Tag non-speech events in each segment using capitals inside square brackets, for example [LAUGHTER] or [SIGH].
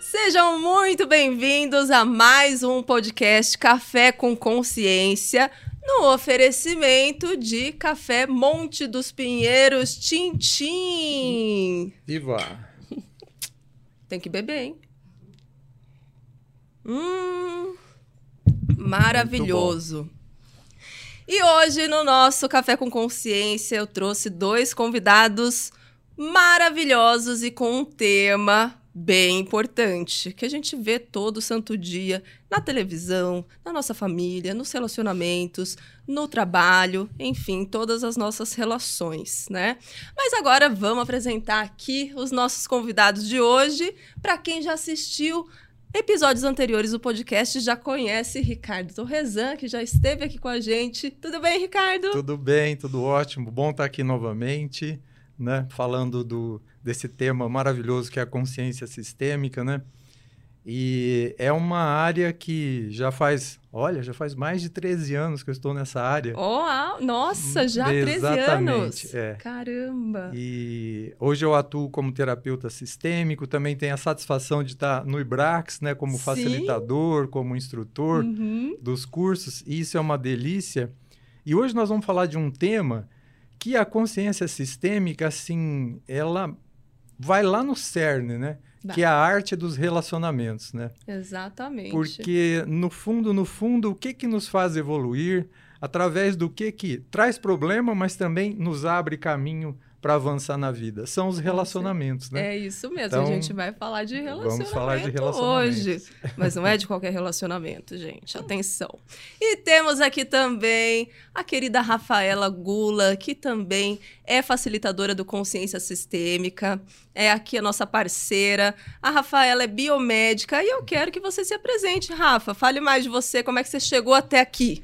Sejam muito bem-vindos a mais um podcast Café com Consciência, no oferecimento de Café Monte dos Pinheiros Tintim. Viva! Tem que beber, hein? Hum, maravilhoso. E hoje, no nosso Café com Consciência, eu trouxe dois convidados maravilhosos e com um tema bem importante, que a gente vê todo santo dia na televisão, na nossa família, nos relacionamentos, no trabalho, enfim, todas as nossas relações, né? Mas agora vamos apresentar aqui os nossos convidados de hoje. Para quem já assistiu episódios anteriores do podcast, já conhece Ricardo Torrezan, que já esteve aqui com a gente. Tudo bem, Ricardo? Tudo bem, tudo ótimo. Bom estar aqui novamente, né? Falando do desse tema maravilhoso que é a consciência sistêmica, né? E é uma área que já faz, olha, já faz mais de 13 anos que eu estou nessa área. Oh, nossa, já Exatamente, 13 anos. é. Caramba. E hoje eu atuo como terapeuta sistêmico, também tenho a satisfação de estar no IBRAX, né, como Sim. facilitador, como instrutor Uhum. dos cursos, e isso é uma delícia. E hoje nós vamos falar de um tema que a consciência sistêmica, assim, ela vai lá no cerne, né? Vai. Que é a arte dos relacionamentos, né? Exatamente. Porque no fundo, no fundo, o que que nos faz evoluir? Através do que que traz problema, mas também nos abre caminho para avançar na vida? São os relacionamentos, né? É isso mesmo. Então, a gente vai falar de relacionamento, vamos falar de relacionamentos. hoje. Mas não é de qualquer relacionamento, gente. Atenção. E temos aqui também a querida Rafaela Gula, que também é facilitadora do Consciência Sistêmica. É aqui a nossa parceira. A Rafaela é biomédica e eu quero que você se apresente, Rafa. Fale mais de você, como é que você chegou até aqui.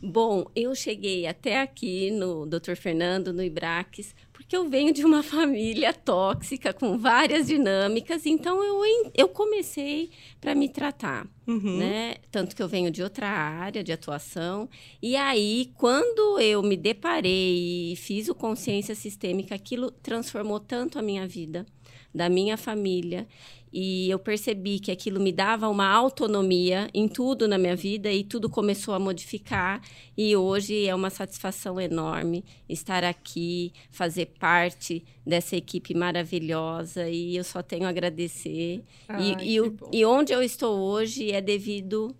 Bom, eu cheguei até aqui no Dr. Fernando, no Ibraques, porque eu venho de uma [LAUGHS] família tóxica com várias dinâmicas, então eu, eu comecei para me tratar, Uhum. né? Tanto que eu venho de outra área de atuação. E aí, quando eu me deparei e fiz o consciência sistêmica, aquilo transformou tanto a minha vida, da minha família. E eu percebi que aquilo me dava uma autonomia em tudo na minha vida e tudo começou a modificar. E hoje é uma satisfação enorme estar aqui, fazer parte dessa equipe maravilhosa. E eu só tenho a agradecer. Ai, e, e, o- e onde eu estou hoje é devido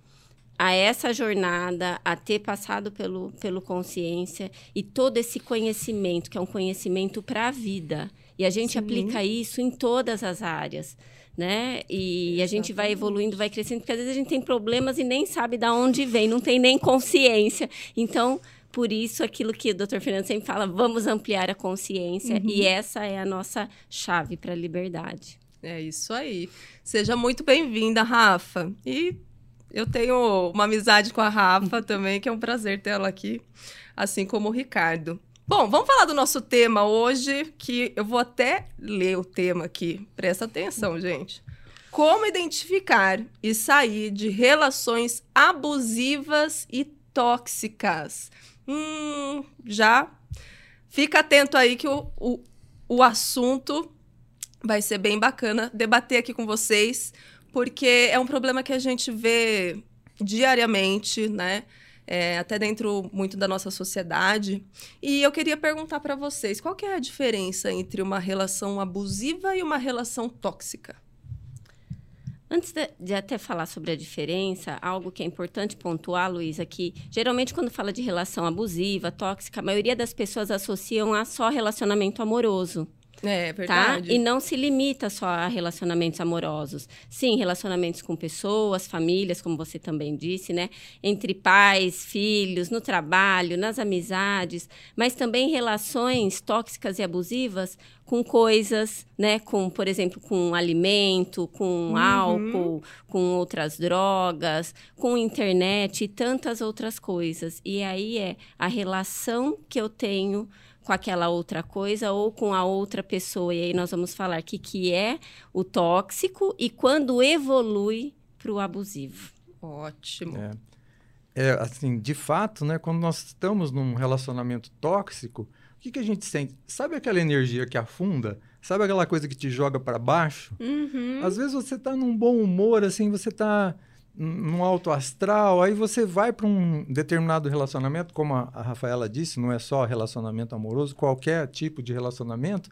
a essa jornada, a ter passado pelo, pelo consciência e todo esse conhecimento, que é um conhecimento para a vida. E a gente Sim. aplica isso em todas as áreas, né? E a gente vai Exatamente. evoluindo, vai crescendo, porque às vezes a gente tem problemas e nem sabe de onde vem, não tem nem consciência. Então, por isso, aquilo que o Dr. Fernando sempre fala, vamos ampliar a consciência. Uhum. E essa é a nossa chave para a liberdade. É isso aí. Seja muito bem-vinda, Rafa. E eu tenho uma amizade com a Rafa também, que é um prazer tê-la aqui, assim como o Ricardo. Bom, vamos falar do nosso tema hoje, que eu vou até ler o tema aqui. Presta atenção, gente. Como identificar e sair de relações abusivas e tóxicas? Hum, já fica atento aí que o, o, o assunto vai ser bem bacana debater aqui com vocês, porque é um problema que a gente vê diariamente, né? É, até dentro muito da nossa sociedade. E eu queria perguntar para vocês, qual que é a diferença entre uma relação abusiva e uma relação tóxica? Antes de, de até falar sobre a diferença, algo que é importante pontuar, Luísa, que geralmente quando fala de relação abusiva, tóxica, a maioria das pessoas associam a só relacionamento amoroso. É tá? verdade. E não se limita só a relacionamentos amorosos. Sim, relacionamentos com pessoas, famílias, como você também disse, né? Entre pais, filhos, no trabalho, nas amizades, mas também relações tóxicas e abusivas com coisas, né? Com, por exemplo, com alimento, com Uhum. álcool, com outras drogas, com internet e tantas outras coisas. E aí é a relação que eu tenho com aquela outra coisa ou com a outra pessoa. E aí nós vamos falar o que, que é o tóxico e quando evolui para o abusivo. Ótimo. É. É, assim, de fato, né, quando nós estamos num relacionamento tóxico, O que, que a gente sente? Sabe aquela energia que afunda? Sabe aquela coisa que te joga para baixo? Uhum. Às vezes você tá num bom humor, assim, você tá num alto astral, aí você vai para um determinado relacionamento, como a, a Rafaela disse, não é só relacionamento amoroso, qualquer tipo de relacionamento,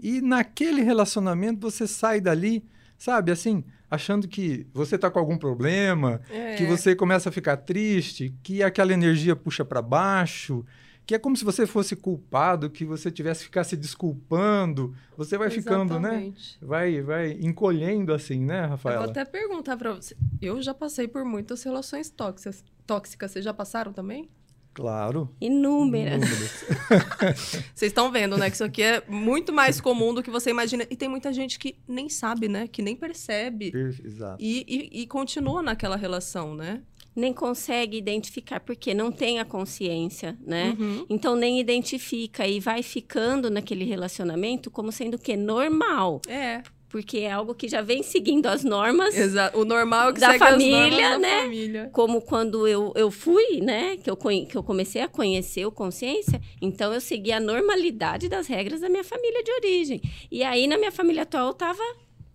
e naquele relacionamento você sai dali, sabe, assim, achando que você tá com algum problema, É. que você começa a ficar triste, que aquela energia puxa para baixo, que é como se você fosse culpado, que você tivesse que ficar se desculpando, você vai ficando, né? Exatamente. Vai, vai encolhendo assim, né, Eu Rafaela? vou até perguntar pra você. Eu já passei por muitas relações tóxicas. Tóxicas, vocês já passaram também? Claro. Inúmeras. Números. [LAUGHS] Vocês estão vendo, né? Que isso aqui é muito mais comum do que você imagina. E tem muita gente que nem sabe, né? Que nem percebe. Per- Exato. E, e, e continua naquela relação, né? Nem consegue identificar, porque não tem a consciência, né? Uhum. Então nem identifica e vai ficando naquele relacionamento como sendo o quê? Normal. É. Porque é algo que já vem seguindo as normas. Exato. O normal é que Da segue as família, normas da né? família. Como quando eu, eu fui, né? Que eu, que eu comecei a conhecer o consciência, então eu segui a normalidade das regras da minha família de origem. E aí, na minha família atual, eu tava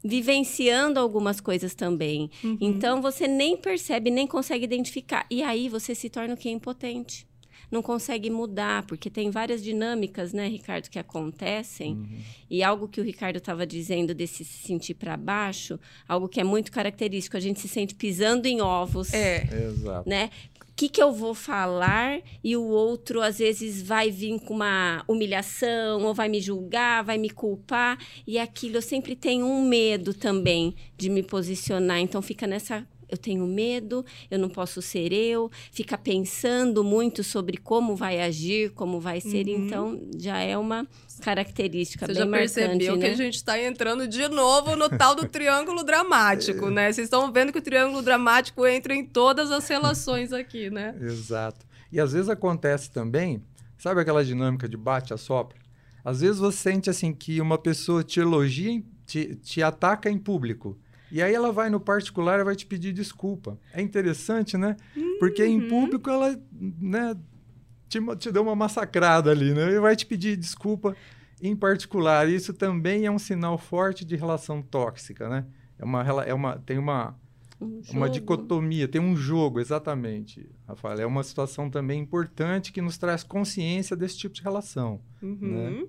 vivenciando algumas coisas também. Uhum. Então, você nem percebe, nem consegue identificar. E aí, você se torna o que? Impotente. Não consegue mudar, porque tem várias dinâmicas, né, Ricardo, que acontecem. Uhum. E algo que o Ricardo estava dizendo desse se sentir para baixo, algo que é muito característico, a gente se sente pisando em ovos, É. Exato. né? Que, que eu vou falar e o outro às vezes vai vir com uma humilhação ou vai me julgar, vai me culpar? E aquilo eu sempre tenho um medo também de me posicionar, então fica nessa eu tenho medo, eu não posso ser eu, fica pensando muito sobre como vai agir, como vai ser, Uhum. então já é uma característica Você bem já marcante, percebeu que né? a gente está entrando de novo no tal do triângulo dramático, [LAUGHS] né? Vocês estão vendo que o triângulo dramático entra em todas as relações aqui, né? [LAUGHS] Exato. E às vezes acontece também, sabe aquela dinâmica de bate a sopra? Às vezes você sente assim que uma pessoa te elogia, te, te ataca em público. E aí ela vai no particular e vai te pedir desculpa. É interessante, né? Porque em Uhum. público ela, né, te, te deu uma massacrada ali, né? E vai te pedir desculpa em particular. Isso também é um sinal forte de relação tóxica, né? É uma, é uma, tem uma, Um uma dicotomia, tem um jogo, exatamente, Rafael. É uma situação também importante que nos traz consciência desse tipo de relação. Uhum.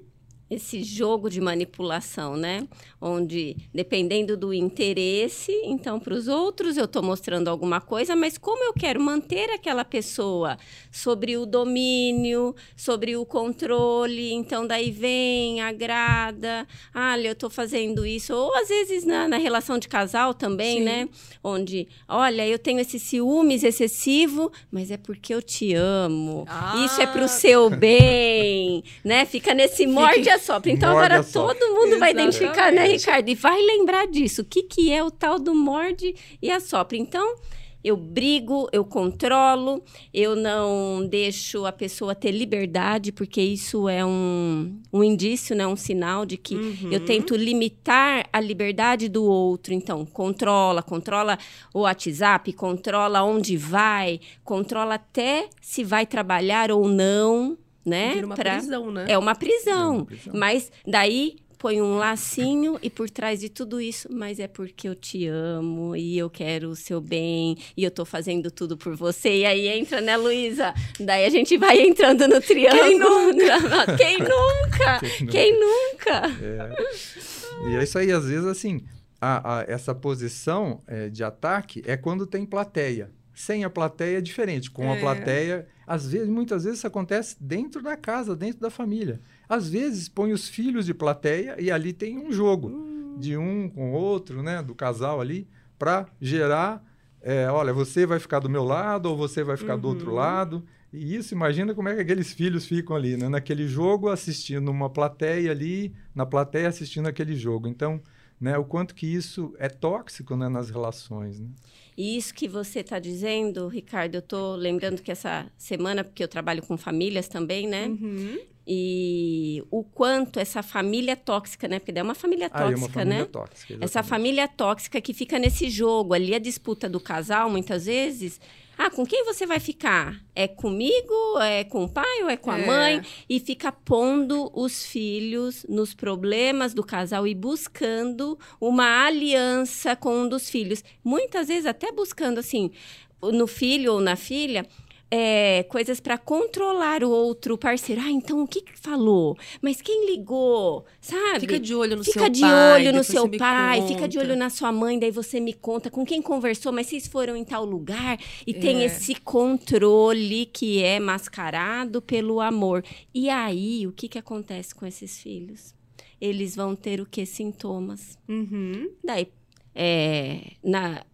Esse jogo de manipulação, né? Onde, dependendo do interesse, então, para os outros eu estou mostrando alguma coisa, mas como eu quero manter aquela pessoa sobre o domínio, sobre o controle, então daí vem, agrada, olha, eu estou fazendo isso. Ou às vezes na, na relação de casal também, Sim. né? Onde, olha, eu tenho esse ciúmes excessivo, mas é porque eu te amo. Ah. Isso é pro seu bem, [LAUGHS] né? Fica nesse morde e assopra. Então Morde agora todo mundo vai identificar, né, Exatamente. Ricardo? E vai lembrar disso. O que, que é o tal do morde e assopra? Então, eu brigo, eu controlo, eu não deixo a pessoa ter liberdade, porque isso é um, um indício, né? Um sinal de que Uhum. eu tento limitar a liberdade do outro. Então, controla, controla o WhatsApp, controla onde vai, controla até se vai trabalhar ou não, né? Vira uma Pra- prisão, né? É uma prisão. É uma prisão. Mas daí põe um lacinho e por trás de tudo isso, mas é porque eu te amo e eu quero o seu bem e eu tô fazendo tudo por você. E aí entra, né, Luísa? Daí a gente vai entrando no triângulo. [LAUGHS] Quem nunca? Quem nunca? Quem Quem nunca? É. E é isso aí, às vezes, assim, a- a- essa posição é, de ataque é quando tem plateia. Sem a plateia é diferente. Com a É. plateia, às vezes, muitas vezes isso acontece dentro da casa, dentro da família. Às vezes põe os filhos de plateia e ali tem um jogo Hum. de um com o outro, né, do casal ali, para gerar, é, olha, você vai ficar do meu lado ou você vai ficar do outro Uhum. lado. E isso, imagina como é que aqueles filhos ficam ali, né? Naquele jogo, assistindo uma plateia ali, na plateia assistindo aquele jogo. Então, né, o quanto que isso é tóxico né, nas relações, né? E isso que você está dizendo, Ricardo, eu tô lembrando que essa semana, porque eu trabalho com famílias também, né? Uhum. E o quanto essa família tóxica, né? Porque daí é uma família Ah, é tóxica, uma família né? tóxica. Essa família tóxica que fica nesse jogo ali, a disputa do casal, muitas vezes, Ah, com quem você vai ficar? É comigo? É com o pai ou é com a É. mãe? E fica pondo os filhos nos problemas do casal e buscando uma aliança com um dos filhos. Muitas vezes até buscando, assim, no filho ou na filha. É, coisas para controlar o outro parceiro. Ah, então o que, que falou? Mas quem ligou? Sabe? Fica de olho no Fica seu de pai. olho no seu pai, fica de conta. olho na sua mãe, daí você me conta com quem conversou, mas vocês foram em tal lugar e tem É. esse controle que é mascarado pelo amor. E aí, o que que acontece com esses filhos? Eles vão ter o que sintomas? Uhum. Daí, é, na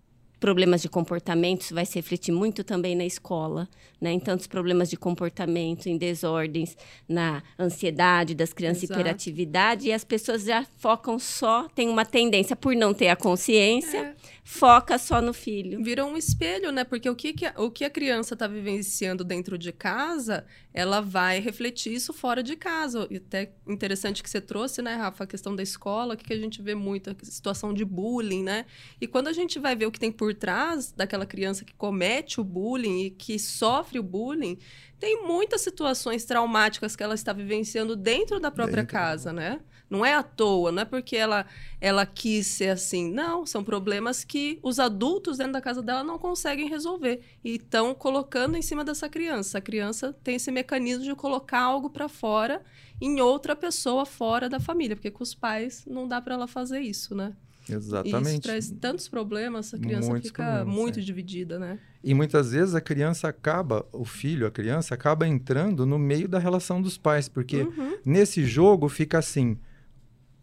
problemas de comportamento, isso vai se refletir muito também na escola, né? Em tantos problemas de comportamento, em desordens, na ansiedade das crianças, Exato. hiperatividade, e as pessoas já focam só, tem uma tendência por não ter a consciência, É. foca só no filho. Vira um espelho, né? Porque o que, que a, o que a criança está vivenciando dentro de casa, ela vai refletir isso fora de casa. E até interessante que você trouxe, né, Rafa, a questão da escola, que, que a gente vê muito, a situação de bullying, né? E quando a gente vai ver o que tem por trás daquela criança que comete o bullying e que sofre o bullying, tem muitas situações traumáticas que ela está vivenciando dentro da própria Dentro. casa, né? Não é à toa, não é porque ela, ela quis ser assim. Não, são problemas que os adultos dentro da casa dela não conseguem resolver. E estão colocando em cima dessa criança. A criança tem esse mecanismo de colocar algo para fora em outra pessoa fora da família. Porque com os pais não dá para ela fazer isso, né? E isso Exatamente. traz tantos problemas, a criança Muitos fica problemas, muito é. dividida, né? E muitas vezes a criança acaba, o filho, a criança, acaba entrando no meio da relação dos pais, porque Uhum. nesse jogo fica assim: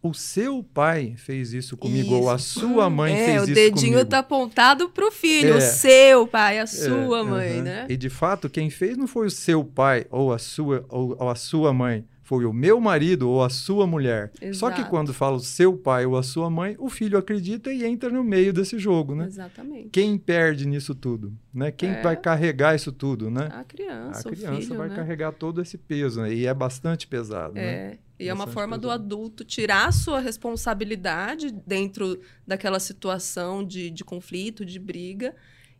o seu pai fez isso comigo, ou a Isso. sua mãe é, fez o isso dedinho comigo. tá apontado pro filho, É. o seu pai, a É, sua mãe, aham. né? E de fato, quem fez não foi o seu pai ou a sua, ou, ou a sua mãe. Foi o meu marido ou a sua mulher. Só que Exato. quando fala o seu pai ou a sua mãe, o filho acredita e entra no meio desse jogo, né? Exatamente. Quem perde nisso tudo? Né? Quem É. vai carregar isso tudo, né? A criança, a o criança filho, vai né? carregar todo esse peso, né? E é bastante pesado, né? É, e é uma forma do adulto tirar a sua responsabilidade dentro daquela situação de, de conflito, de briga,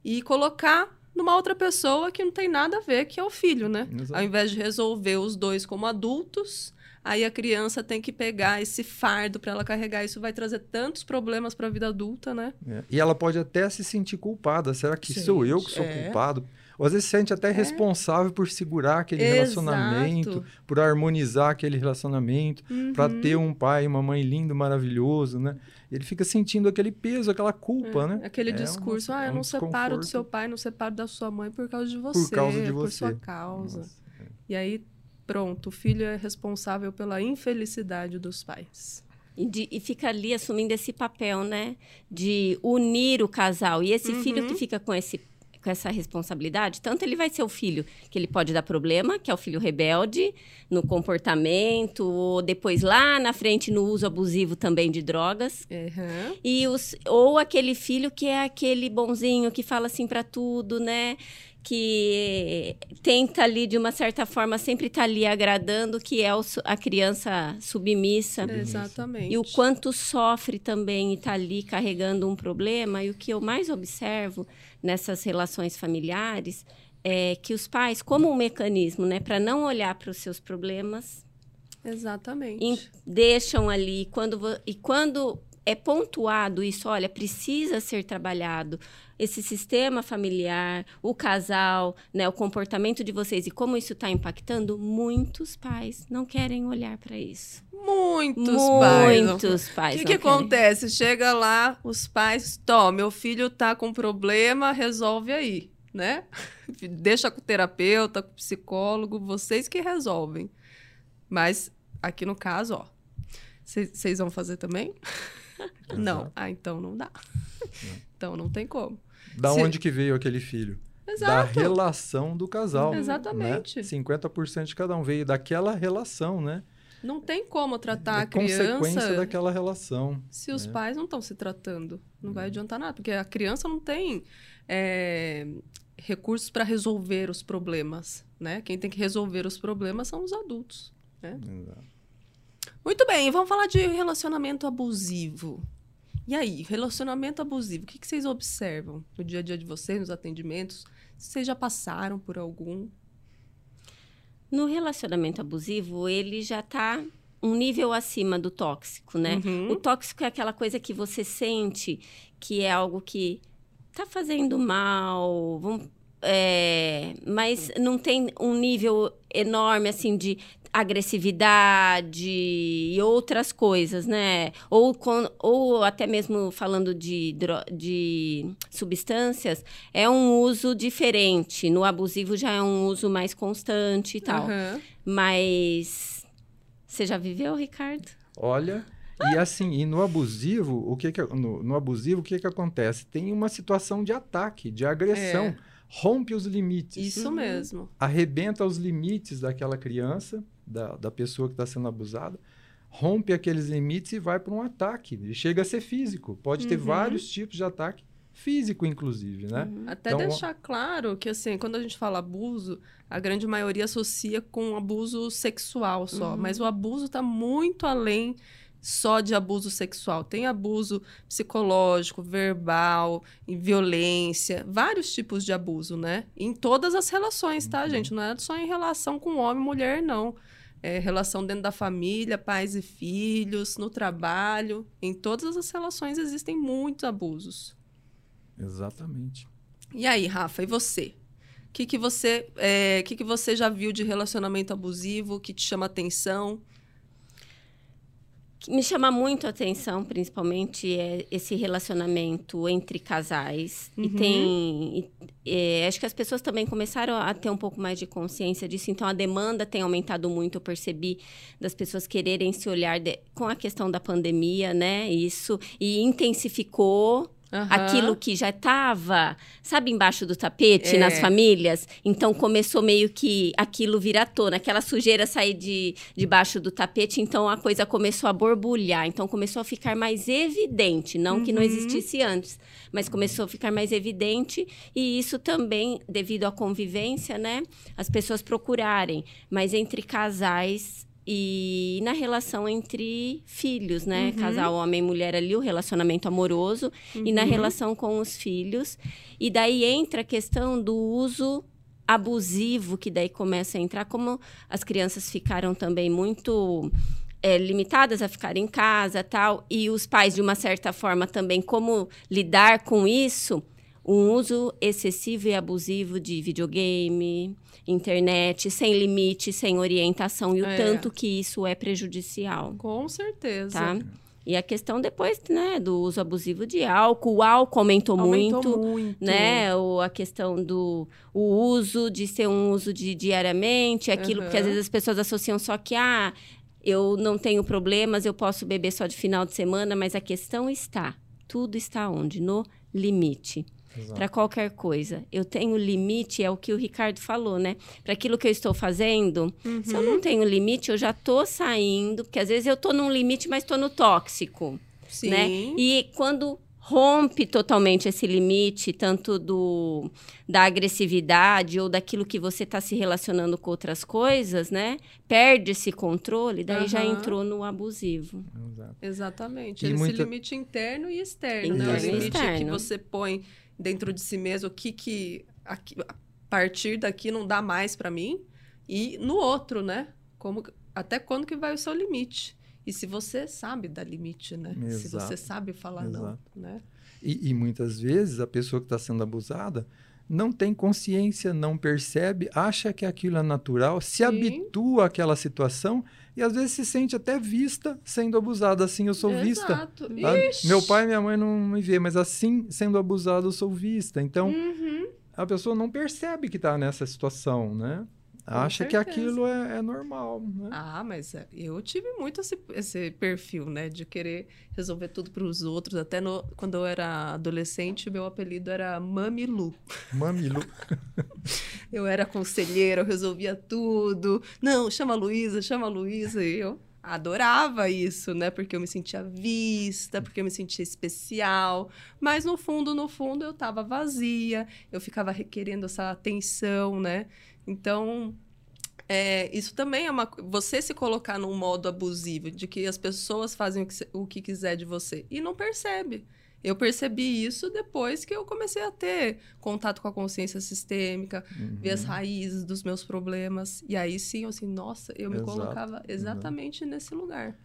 e colocar numa outra pessoa que não tem nada a ver, que é o filho, né? Exato. Ao invés de resolver os dois como adultos, aí a criança tem que pegar esse fardo para ela carregar. Isso vai trazer tantos problemas para a vida adulta, né? É. E ela pode até se sentir culpada. Será que sou eu que sou Gente, é. culpado? Ou às vezes se sente até responsável por segurar aquele relacionamento, Exato. por harmonizar aquele relacionamento, para Uhum. ter um pai e uma mãe lindo, maravilhoso, né? Ele fica sentindo aquele peso, aquela culpa, É, né? Aquele É discurso, ah, é eu um não separo do seu pai, não separo da sua mãe por causa de você. Por causa de Por você. sua causa. Nossa. E aí, pronto, o filho é responsável pela infelicidade dos pais. E, de- e fica ali assumindo esse papel, né? De unir o casal. E esse filho Uhum. que fica com esse com essa responsabilidade, tanto ele vai ser o filho que ele pode dar problema, que é o filho rebelde no comportamento, ou depois lá na frente no uso abusivo também de drogas, Uhum. e os, ou aquele filho que é aquele bonzinho que fala assim para tudo, né? Que tenta ali, de uma certa forma, sempre estar ali agradando, que é a criança submissa. Exatamente. E o quanto sofre também e está ali carregando um problema. E o que eu mais observo nessas relações familiares é que os pais, como um mecanismo, né, para não olhar para os seus problemas, Exatamente. em- deixam ali quando e quando é pontuado isso, olha, precisa ser trabalhado esse sistema familiar, o casal, né, o comportamento de vocês e como isso está impactando, muitos pais não querem olhar para isso. Muitos pais. não- Muitos O pais. que, não que querem. acontece? Chega lá, os pais, tó, meu filho tá com problema, resolve aí, né? [LAUGHS] Deixa com o terapeuta, com o psicólogo, vocês que resolvem. Mas aqui no caso, ó, vocês vão fazer também? [LAUGHS] Não. Ah, então não dá. [LAUGHS] Então não tem como. Da Se- onde que veio aquele filho? Exato. Da relação do casal. Exatamente. Né? 50% de cada um veio daquela relação, né? Não tem como tratar é a criança consequência daquela relação. se os né? pais não estão se tratando. Não vai adiantar nada, porque a criança não tem é, recursos para resolver os problemas, né? Quem tem que resolver os problemas são os adultos. Exato. Muito bem, vamos falar de relacionamento abusivo. E aí, relacionamento abusivo, o que, que vocês observam no dia a dia de vocês, nos atendimentos? Vocês já passaram por algum? No relacionamento abusivo, ele já tá um nível acima do tóxico, né? Uhum. O tóxico é aquela coisa que você sente que é algo que tá fazendo mal, vamos- é, mas não tem um nível enorme assim de agressividade e outras coisas, né? Ou, com- ou até mesmo falando de, de substâncias, é um uso diferente. No abusivo já é um uso mais constante e tal. Aham. Mas você já viveu, Ricardo? Olha, e assim, e no abusivo, o que que, no, no abusivo, o que que acontece? Tem uma situação de ataque, de agressão. É. Rompe os limites. Isso Uhum. mesmo. arrebenta os limites daquela criança, da, da pessoa que está sendo abusada, rompe aqueles limites e vai para um ataque. E chega a ser físico. Pode ter Uhum. vários tipos de ataque, físico, inclusive, né? Uhum. Até Então, deixar claro que, assim, quando a gente fala abuso, a grande maioria associa com abuso sexual só. Uhum. Mas o abuso está muito além só de abuso sexual. Tem abuso psicológico, verbal, violência, vários tipos de abuso, né? Em todas as relações, tá, Uhum. gente? Não é só em relação com homem e mulher, não. É relação dentro da família, pais e filhos, no trabalho. Em todas as relações existem muitos abusos. Exatamente. E aí, Rafa, e você? O que, que você é, que, que você já viu de relacionamento abusivo que te chama atenção? Me chama muito a atenção, principalmente, é esse relacionamento entre casais. E Uhum. tem. e, é, acho que as pessoas também começaram a ter um pouco mais de consciência disso, então a demanda tem aumentado muito. Eu percebi das pessoas quererem se olhar de- com a questão da pandemia, né? Isso. E intensificou. Aham. Aquilo que já estava, sabe, embaixo do tapete É. nas famílias. Então começou meio que aquilo vir à tona, aquela sujeira sair de debaixo do tapete. Então a coisa começou a borbulhar. Então começou a ficar mais evidente, não que não Uhum. existisse antes, mas começou a ficar mais evidente. E isso também, devido à convivência, né, as pessoas procurarem. Mas entre casais e na relação entre filhos, né? Uhum. Casal homem e mulher ali, o relacionamento amoroso e na Uhum. relação com os filhos. E daí entra a questão do uso abusivo, que daí começa a entrar, como as crianças ficaram também muito é, limitadas a ficar em casa tal, e os pais, de uma certa forma, também como lidar com isso, um uso excessivo e abusivo de videogame, internet, sem limite, sem orientação, e o É. tanto que isso é prejudicial Com certeza. tá? E a questão depois, né, do uso abusivo de álcool. O álcool aumentou, Aumentou muito, muito. né? Ou a questão do o uso de ser um uso de diariamente, aquilo que às vezes as pessoas associam só que ah, eu não tenho problemas, eu posso beber só de final de semana, mas a questão está, tudo está onde? No limite. Para qualquer coisa. Eu tenho limite, é o que o Ricardo falou, né? Para aquilo que eu estou fazendo, se eu Uhum. não tenho limite, eu já tô saindo, porque às vezes eu tô num limite, mas tô no tóxico, Sim. né? E quando rompe totalmente esse limite, tanto do da agressividade ou daquilo que você está se relacionando com outras coisas, né? Perde esse controle, daí já Aham. entrou no abusivo. Exato. Exatamente. E Esse muita- limite interno e externo, né? O Interno e limite que externo. você põe dentro de si mesmo, o que que aqui- a partir daqui não dá mais pra mim e no outro, né? Como até quando que vai o seu limite? E se você sabe dar limite, né? Se Exato. você sabe falar não, Exato. né? E, e muitas vezes a pessoa que está sendo abusada não tem consciência, não percebe, acha que aquilo é natural, se Sim. habitua àquela situação e às vezes se sente até vista sendo abusada. Assim eu sou vista. Exato. sabe? Ixi. Meu pai e minha mãe não me vê, mas assim sendo abusado eu sou vista. Então Uhum. a pessoa não percebe que está nessa situação, né? Acha que aquilo é, é normal, né? Ah, mas é, eu tive muito esse, esse perfil, né? De querer resolver tudo para os outros. Até no- quando eu era adolescente, meu apelido era Mamilu. Mamilo. [LAUGHS] Eu era conselheira, eu resolvia tudo. Não, chama a Luísa, chama a Luísa. E eu adorava isso, né? Porque eu me sentia vista, porque eu me sentia especial. Mas no fundo, no fundo, eu tava vazia. Eu ficava requerendo essa atenção, né? Então, é, isso também é uma... Você se colocar num modo abusivo, de que as pessoas fazem o que, o que quiser de você. E não percebe. Eu percebi isso depois que eu comecei a ter contato com a consciência sistêmica, uhum. ver as raízes dos meus problemas. E aí sim, eu assim, nossa, eu me Exato. colocava exatamente uhum. nesse lugar.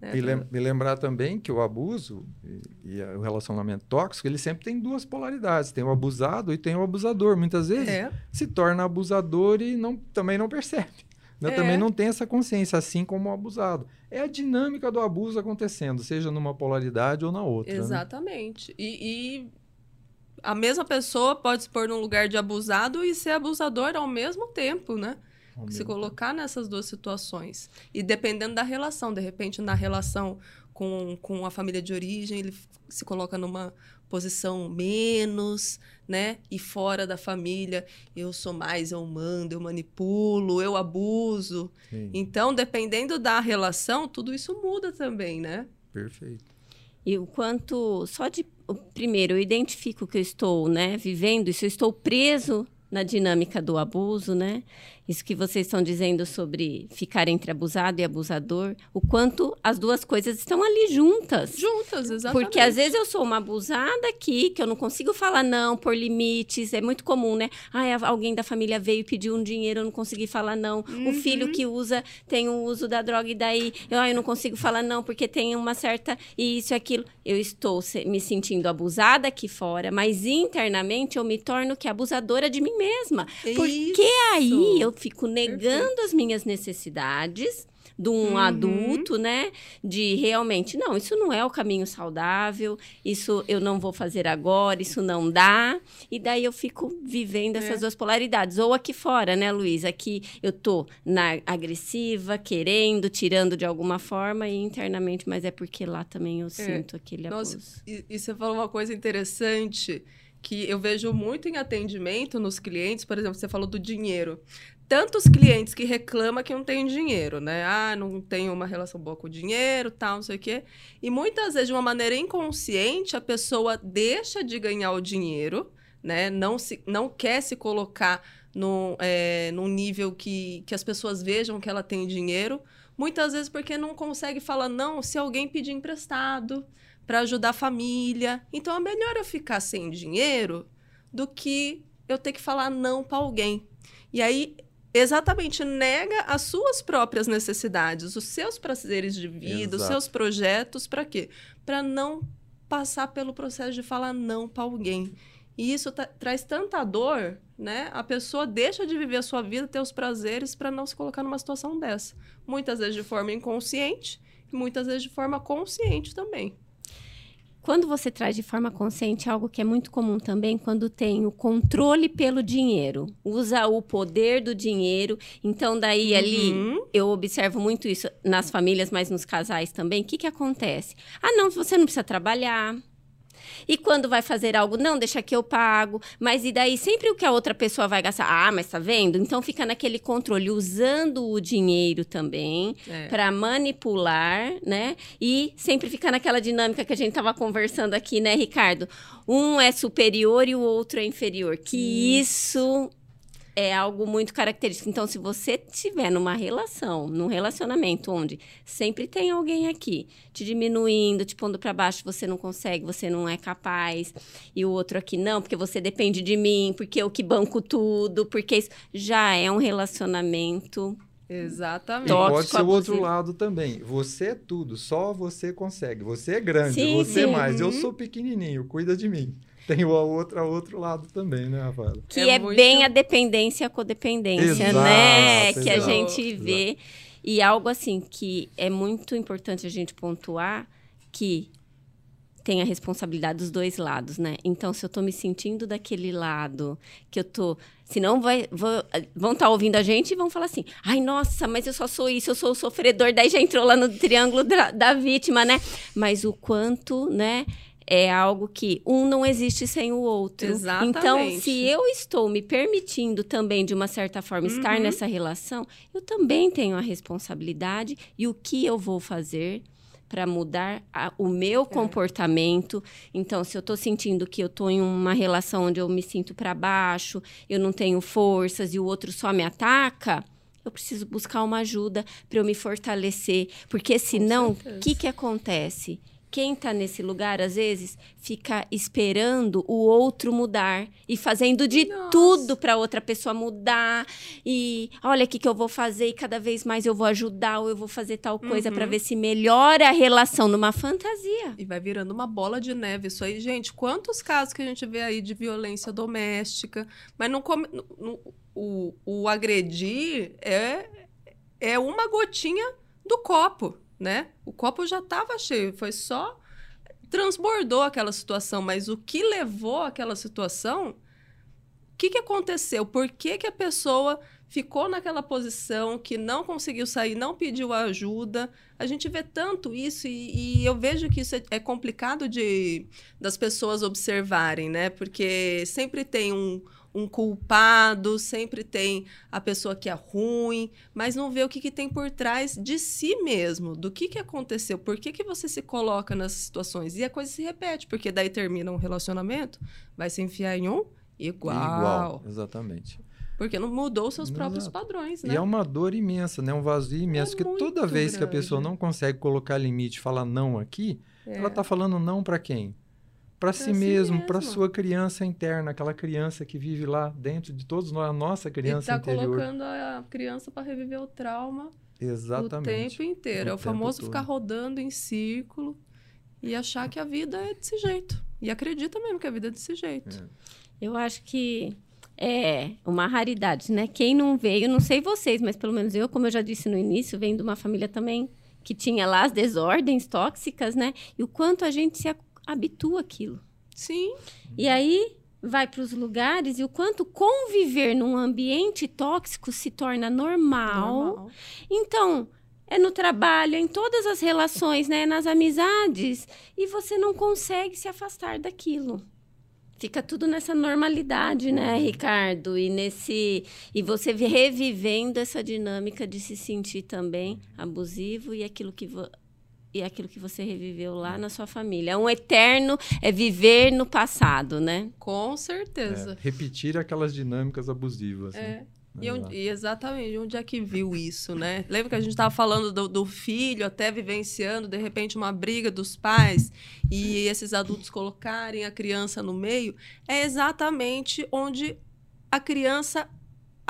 Né? E lem me lembrar também que o abuso e, e, o relacionamento tóxico, ele sempre tem duas polaridades. Tem o abusado e tem o abusador. Muitas vezes é. se torna abusador e não, também não percebe. Né? É. Também não tem essa consciência, assim como o abusado. É a dinâmica do abuso acontecendo, seja numa polaridade ou na outra. Né? Exatamente. Né? E, e, a mesma pessoa pode se pôr num lugar de abusado e ser abusador ao mesmo tempo, né? Se colocar nessas duas situações. E dependendo da relação, de repente, na relação com, com a família de origem, ele se coloca numa posição menos, né? E fora da família, eu sou mais, eu mando, eu manipulo, eu abuso. Sim. Então, dependendo da relação, tudo isso muda também, né? Perfeito. E o quanto só de primeiro eu identifico que eu estou, né, vivendo isso, eu estou preso na dinâmica do abuso, né? Isso que vocês estão dizendo sobre ficar entre abusado e abusador, o quanto as duas coisas estão ali juntas. Juntas, exatamente. Porque às vezes eu sou uma abusada aqui, que eu não consigo falar não por limites, é muito comum, né? Ah, alguém da família veio e pediu um dinheiro, eu não consegui falar não. Uhum. O filho que usa tem o uso da droga e daí eu, ah, eu não consigo falar não porque tem uma certa isso e aquilo. Eu estou me sentindo abusada aqui fora, mas internamente eu me torno que abusadora de mim mesma. Porque aí eu fico negando Perfeito. as minhas necessidades de um uhum. adulto, né? De realmente, não, isso não é o caminho saudável, isso eu não vou fazer agora, isso não dá. E daí eu fico vivendo essas é. duas polaridades. Ou aqui fora, né, Luiz? Aqui eu tô na agressiva, querendo, tirando de alguma forma, e internamente, mas é porque lá também eu é. sinto aquele abuso. Nossa, e, e você falou uma coisa interessante que eu vejo muito em atendimento nos clientes, por exemplo, você falou do dinheiro tantos clientes que reclamam que não tem dinheiro, né? Ah, não tem uma relação boa com o dinheiro, tal, não sei o quê. E muitas vezes, de uma maneira inconsciente, a pessoa deixa de ganhar o dinheiro, né? Não, se, não quer se colocar no, é, num nível que, que as pessoas vejam que ela tem dinheiro. Muitas vezes porque não consegue falar não se alguém pedir emprestado para ajudar a família. Então, é melhor eu ficar sem dinheiro do que eu ter que falar não para alguém. E aí exatamente nega as suas próprias necessidades, os seus prazeres de vida, Exato. os seus projetos, para quê? Para não passar pelo processo de falar não para alguém. E isso traz tanta dor, né? A pessoa deixa de viver a sua vida, ter os prazeres para não se colocar numa situação dessa. Muitas vezes de forma inconsciente muitas vezes de forma consciente também. Quando você traz de forma consciente algo que é muito comum também, quando tem o controle pelo dinheiro, usa o poder do dinheiro. Então, daí ali uhum. eu observo muito isso nas famílias, mas nos casais também. O que, que acontece? Ah, não, você não precisa trabalhar. E quando vai fazer algo, não, deixa que eu pago. Mas e daí sempre o que a outra pessoa vai gastar? Ah, mas tá vendo? Então fica naquele controle, usando o dinheiro também é. para manipular, né? E sempre fica naquela dinâmica que a gente tava conversando aqui, né, Ricardo? Um é superior e o outro é inferior. Que isso é algo muito característico. Então, se você estiver numa relação, num relacionamento onde sempre tem alguém aqui te diminuindo, te pondo para baixo, você não consegue, você não é capaz, e o outro aqui não, porque você depende de mim, porque eu que banco tudo, porque isso já é um relacionamento Exatamente. E pode ser o outro lado também. Você é tudo, só você consegue. Você é grande, sim, você sim. é mais. Eu uhum. sou pequenininho, cuida de mim tem o outro, outro lado também, né, Rafaela? Que é, é muito... bem a dependência a codependência, exato, né? Exato, que a gente vê. Exato. E algo assim que é muito importante a gente pontuar que tem a responsabilidade dos dois lados, né? Então, se eu tô me sentindo daquele lado, que eu tô. Senão vai, vão estar tá ouvindo a gente e vão falar assim: ai, nossa, mas eu só sou isso, eu sou o sofredor. Daí já entrou lá no triângulo da, da vítima, né? Mas o quanto, né? É algo que um não existe sem o outro. Exatamente. Então, se eu estou me permitindo também, de uma certa forma, uhum. estar nessa relação, eu também tenho a responsabilidade e o que eu vou fazer para mudar a, o meu é. comportamento. Então, se eu estou sentindo que eu estou em uma relação onde eu me sinto para baixo, eu não tenho forças e o outro só me ataca, eu preciso buscar uma ajuda para eu me fortalecer, porque senão, o que que acontece? Quem está nesse lugar, às vezes, fica esperando o outro mudar e fazendo de Nossa. tudo para outra pessoa mudar. E olha o que, que eu vou fazer, e cada vez mais eu vou ajudar, ou eu vou fazer tal coisa Uhum. para ver se melhora a relação numa fantasia. E vai virando uma bola de neve isso aí. Gente, quantos casos que a gente vê aí de violência doméstica, mas não come, o, o agredir é, é uma gotinha do copo, né? O copo já estava cheio, foi só transbordou aquela situação, mas o que levou àquela situação? O que, que aconteceu? Por que, que a pessoa ficou naquela posição que não conseguiu sair, não pediu ajuda? A gente vê tanto isso e, e eu vejo que isso é, é complicado de das pessoas observarem, né? Porque sempre tem um, um culpado, sempre tem a pessoa que é ruim, mas não vê o que, que tem por trás de si mesmo, do que, que aconteceu, por que, que você se coloca nessas situações. E a coisa se repete, porque daí termina um relacionamento, vai se enfiar em um igual. Igual, exatamente. Porque não mudou os seus próprios Exato. padrões, E né? é uma dor imensa, né? Um vazio imenso. É porque toda vez que a grande. pessoa não consegue colocar limite e falar não aqui, É. ela tá falando não para quem? Para si si mesmo, para sua criança interna, aquela criança que vive lá dentro de todos nós, a nossa E criança tá interior. colocando a criança para reviver o trauma Exatamente. o tempo inteiro. O é o famoso todo. ficar rodando em círculo e achar que a vida é desse jeito. E acredita mesmo que a vida é desse jeito. É. Eu acho que é uma raridade, né? Quem não veio, não sei vocês, mas pelo menos eu, como eu já disse no início, venho de uma família também que tinha lá as desordens tóxicas, né? E o quanto a gente se habitua àquilo. Sim, E aí vai para os lugares e o quanto conviver num ambiente tóxico se torna normal. normal. Então, é no trabalho, é em todas as relações, né? Nas amizades. E você não consegue se afastar daquilo. Fica tudo nessa normalidade, né, Ricardo? E nesse. E você vi- revivendo essa dinâmica de se sentir também abusivo e aquilo que. vo- E aquilo que você reviveu lá na sua família. É um eterno, é viver no passado, né? Com certeza. É, repetir aquelas dinâmicas abusivas. né? É. E, Exato. onde- e exatamente, onde é que viu isso, né? Lembra que a gente estava falando do, do filho até vivenciando, de repente, uma briga dos pais e esses adultos colocarem a criança no meio? É exatamente onde a criança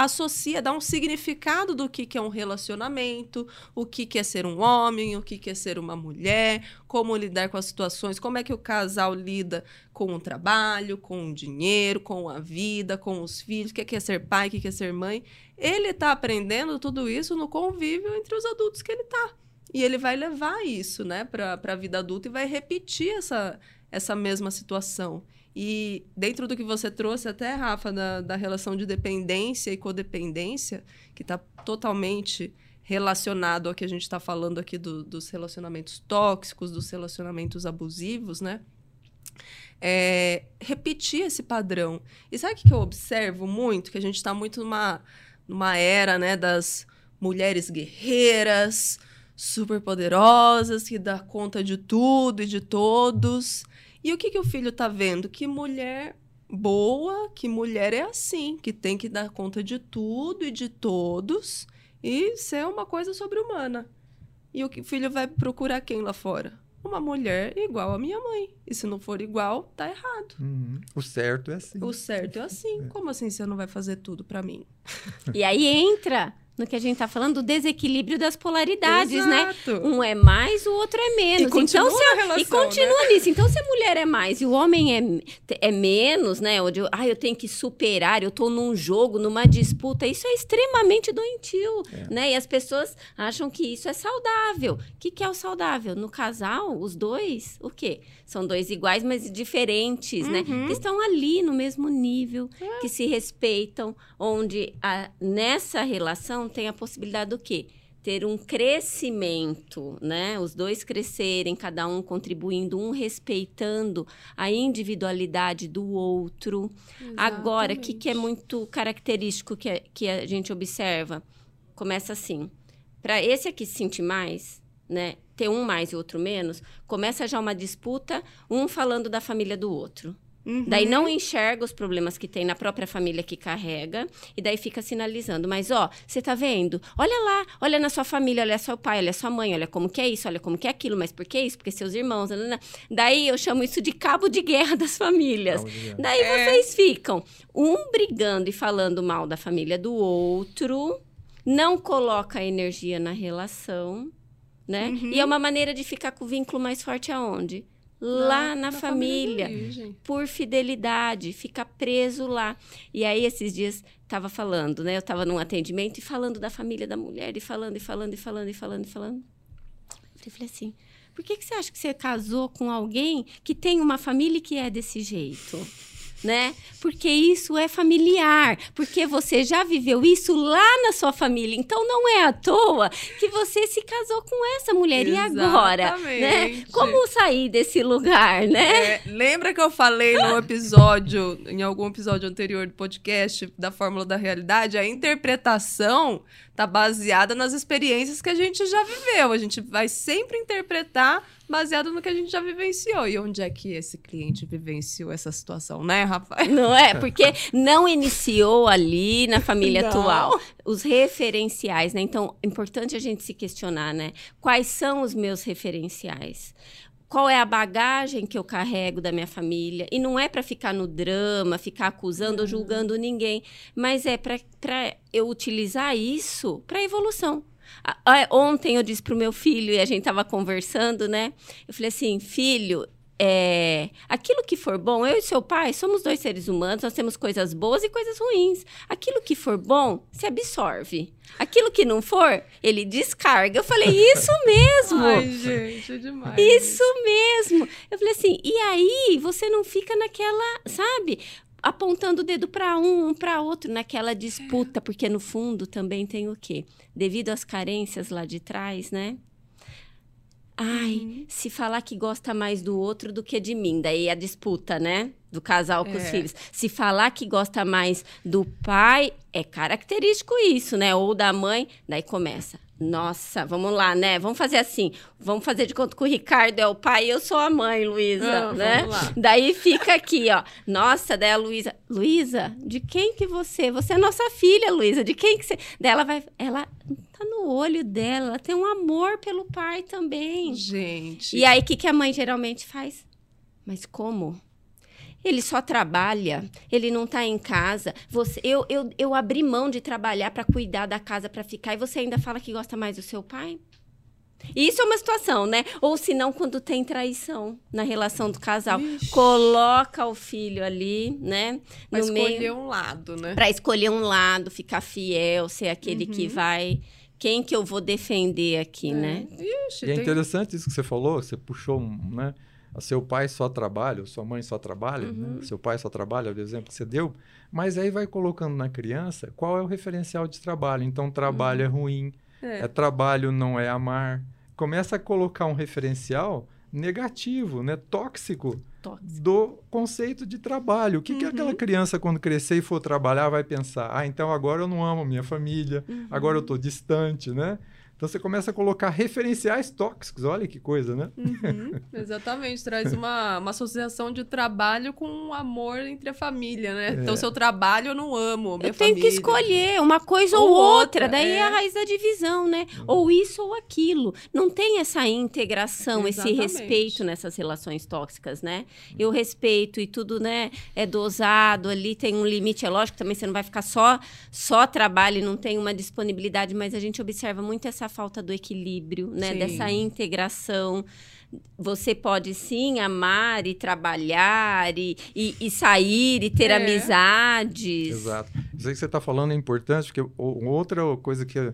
associa, dá um significado do que, que é um relacionamento, o que, que é ser um homem, o que, que é ser uma mulher, como lidar com as situações, como é que o casal lida com o trabalho, com o dinheiro, com a vida, com os filhos, o que é, que é ser pai, o que é, ser mãe. Ele está aprendendo tudo isso no convívio entre os adultos que ele está. E ele vai levar isso né, para a vida adulta e vai repetir essa, essa mesma situação. E dentro do que você trouxe até, Rafa, da, da relação de dependência e codependência, que está totalmente relacionado ao que a gente está falando aqui do- dos relacionamentos tóxicos, dos relacionamentos abusivos, né? É, repetir esse padrão. E sabe o que eu observo muito? Que a gente está muito numa, numa era né, das mulheres guerreiras, super poderosas, que dá conta de tudo e de todos. E o que, que o filho tá vendo? Que mulher boa, que mulher é assim, que tem que dar conta de tudo e de todos e ser uma coisa sobre-humana. E o filho vai procurar quem lá fora? Uma mulher igual a minha mãe. E se não for igual, tá errado. Uhum. O certo é assim. O certo é assim. Como assim você não vai fazer tudo pra mim? E aí entra no que a gente tá falando do desequilíbrio das polaridades, né? Exato. Um é mais, o outro é menos. E continua então, se relação, e continua né? nisso. Então, se a mulher é mais e o homem é, é menos, né? Onde eu, ah, eu tenho que superar, eu tô num jogo, numa disputa, isso é extremamente doentio, É. né? E as pessoas acham que isso é saudável. O que, que é o saudável? No casal, os dois, o quê? São dois iguais, mas diferentes, né? Uhum. Que estão ali no mesmo nível, que se respeitam, onde a- nessa relação tem a possibilidade do quê? Ter um crescimento, né? Os dois crescerem, cada um contribuindo, um respeitando a individualidade do outro. Agora, o que, que é Exatamente. muito característico que a, que a gente observa? Começa assim. Para esse aqui se sentir mais, né? Ter um mais e outro menos, começa já uma disputa, um falando da família do outro. Uhum. Daí não enxerga os problemas que tem na própria família que carrega e daí fica sinalizando. Mas ó, você tá vendo? Olha lá, olha na sua família, olha seu pai, olha sua mãe, olha como que é isso, olha como que é aquilo, mas por que isso? Porque seus irmãos, nanana. daí eu chamo isso de cabo de guerra das famílias. Guerra. Daí é. vocês ficam um brigando e falando mal da família do outro, não coloca energia na relação, né? Uhum. E é uma maneira de ficar com o vínculo mais forte aonde? lá na, na família, família por fidelidade, fica preso lá. E aí esses dias estava falando, né? Eu estava num atendimento e falando da família da mulher e falando e falando e falando e falando e falando. Eu falei assim: "Por que que você acha que você casou com alguém que tem uma família que é desse jeito?" Né? Porque isso é familiar, porque você já viveu isso lá na sua família. Então não é à toa que você se casou com essa mulher Exatamente. e agora, né? Como sair desse lugar, né? É, lembra que eu falei no episódio, em algum episódio anterior do podcast da Fórmula da Realidade, a interpretação tá baseada nas experiências que a gente já viveu. A gente vai sempre interpretar baseado no que a gente já vivenciou. E onde é que esse cliente vivenciou essa situação, né, Rafael? Não é? Porque não iniciou ali na família não. atual. Os referenciais, né? Então, é importante a gente se questionar, né? Quais são os meus referenciais? Qual é a bagagem que eu carrego da minha família. E não é para ficar no drama, ficar acusando uhum. ou julgando ninguém, mas é para eu utilizar isso para evolução. Ontem eu disse para o meu filho, e a gente estava conversando, né? Eu falei assim, filho, é, aquilo que for bom, eu e seu pai somos dois seres humanos, nós temos coisas boas e coisas ruins. Aquilo que for bom, se absorve. Aquilo que não for, ele descarga. Eu falei, isso [LAUGHS] mesmo. Ai, gente, é demais. Isso mesmo. Eu falei assim, e aí você não fica naquela, sabe? apontando o dedo para um, um para outro naquela disputa, é. porque no fundo também tem o quê? Devido às carências lá de trás, né? Ai, uhum. se falar que gosta mais do outro do que de mim, daí a disputa, né? Do casal com é. os filhos. Se falar que gosta mais do pai, é característico isso, né? Ou da mãe, daí começa. Nossa, vamos lá, né? Vamos fazer assim. Vamos fazer de conta que o Ricardo é o pai e eu sou a mãe, Luísa, ah, né? Daí fica aqui, ó. Nossa, daí a Luísa, Luísa, de quem que você? Você é nossa filha, Luísa. De quem que você? Daí ela vai, ela tá no olho dela, ela tem um amor pelo pai também. Gente. E aí o que que a mãe geralmente faz? Mas como? Ele só trabalha, ele não está em casa. Você, eu, eu, eu abri mão de trabalhar para cuidar da casa, para ficar, e você ainda fala que gosta mais do seu pai? Isso é uma situação, né? Ou se não, quando tem traição na relação do casal. Ixi. Coloca o filho ali, né? Pra escolher meio, um lado, né? Pra escolher um lado, ficar fiel, ser aquele uhum. que vai. Quem que eu vou defender aqui, é. né? Ixi, e é interessante isso que você falou, você puxou, né? Seu pai só trabalha, sua mãe só trabalha, uhum. né? seu pai só trabalha, o exemplo que você deu, mas aí vai colocando na criança qual é o referencial de trabalho. Então, trabalho uhum. é ruim, é. é. trabalho não é amar. Começa a colocar um referencial negativo, né? tóxico, tóxico. do conceito de trabalho. O que, uhum. que aquela criança, quando crescer e for trabalhar, vai pensar? Ah, então agora eu não amo minha família, agora eu estou uhum. distante, né? Então você começa a colocar referenciais tóxicos, olha que coisa, né? Uhum, exatamente, traz uma, uma associação de trabalho com um amor entre a família, né? É. Então, seu trabalho eu não amo, minha Eu tenho família. que escolher uma coisa ou, ou outra, daí é. é. a raiz da divisão, né? Uhum. Ou isso ou aquilo. Não tem essa integração, Exatamente. esse respeito nessas relações tóxicas, né? E o respeito e tudo, né, é dosado ali, tem um limite, é lógico, também você não vai ficar só, só trabalho e não tem uma disponibilidade, mas a gente observa muito essa falta do equilíbrio, né? Sim. Dessa integração. Você pode sim amar e trabalhar e, e, e sair e ter é. amizades. Exato. Isso aí que você está falando é importante, porque outra coisa que,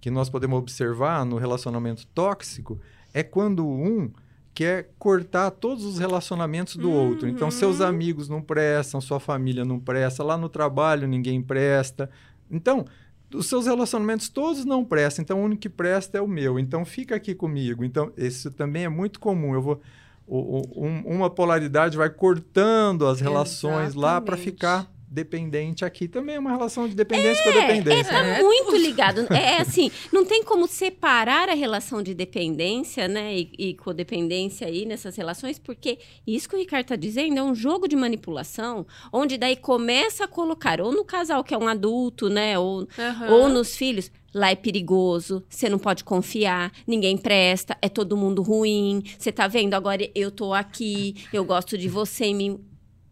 que nós podemos observar no relacionamento tóxico é quando um quer cortar todos os relacionamentos do uhum. outro. Então, seus uhum. amigos não prestam, sua família não presta, lá no trabalho ninguém presta. Então, os seus relacionamentos todos não prestam, então o único que presta é o meu. Então fica aqui comigo. Então isso também é muito comum. Eu vou o, o, um, uma polaridade vai cortando as relações Exatamente. lá para ficar dependente aqui também é uma relação de dependência com dependência. Tá É. muito ligado. É assim, não tem como separar a relação de dependência, né, e, e codependência aí nessas relações, porque isso que o Ricardo está dizendo é um jogo de manipulação, onde daí começa a colocar, ou no casal que é um adulto, né, ou, Aham. ou nos filhos, lá é perigoso, você não pode confiar, ninguém presta, é todo mundo ruim, você tá vendo, agora eu tô aqui, eu gosto de você, e me...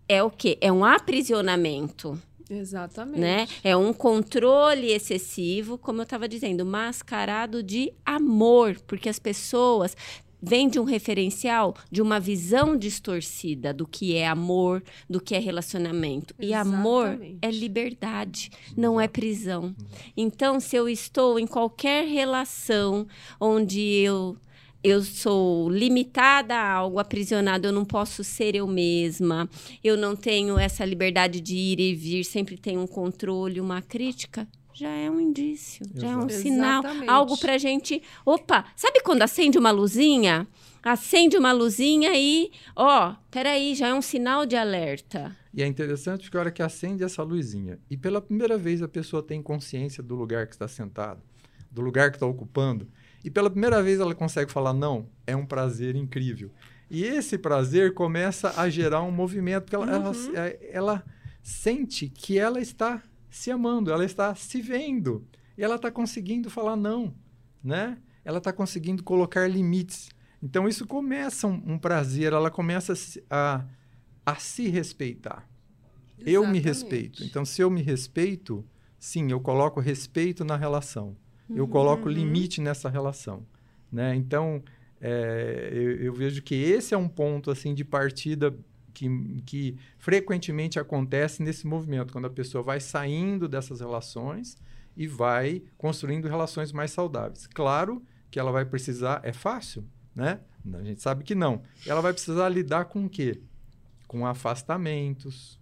é o quê? É um aprisionamento Exatamente. né? É um controle excessivo, como eu estava dizendo, mascarado de amor, porque as pessoas vêm de um referencial, de uma visão distorcida do que é amor, do que é relacionamento. E amor Exatamente. é liberdade, não é prisão. Então, se eu estou em qualquer relação onde eu eu sou limitada a algo, aprisionada, eu não posso ser eu mesma, eu não tenho essa liberdade de ir e vir, sempre tenho um controle, uma crítica, já é um indício, já é um Exato. sinal, Exatamente. algo pra gente. Opa, sabe quando acende uma luzinha? Acende uma luzinha e, ó, peraí, já é um sinal de alerta. E é interessante que a hora que acende essa luzinha e pela primeira vez a pessoa tem consciência do lugar que está sentado, do lugar que está ocupando, e pela primeira vez ela consegue falar não, é um prazer incrível. E esse prazer começa a gerar um movimento, porque ela, ela, Uhum. é- ela sente que ela está se amando, ela está se vendo, e ela está conseguindo falar não, né? Ela está conseguindo colocar limites. Então isso começa um, um prazer, ela começa a se- a, se respeitar. Eu me Exatamente. respeito. Então, se eu me respeito, sim, eu coloco respeito na relação. Eu coloco Uhum. limite nessa relação. Né? Então, é, eu, eu vejo que esse é um ponto assim de partida que, que frequentemente acontece nesse movimento, quando a pessoa vai saindo dessas relações e vai construindo relações mais saudáveis. Claro que ela vai precisar, é fácil, né? A gente sabe que não. Ela vai precisar lidar com o quê? Com afastamentos,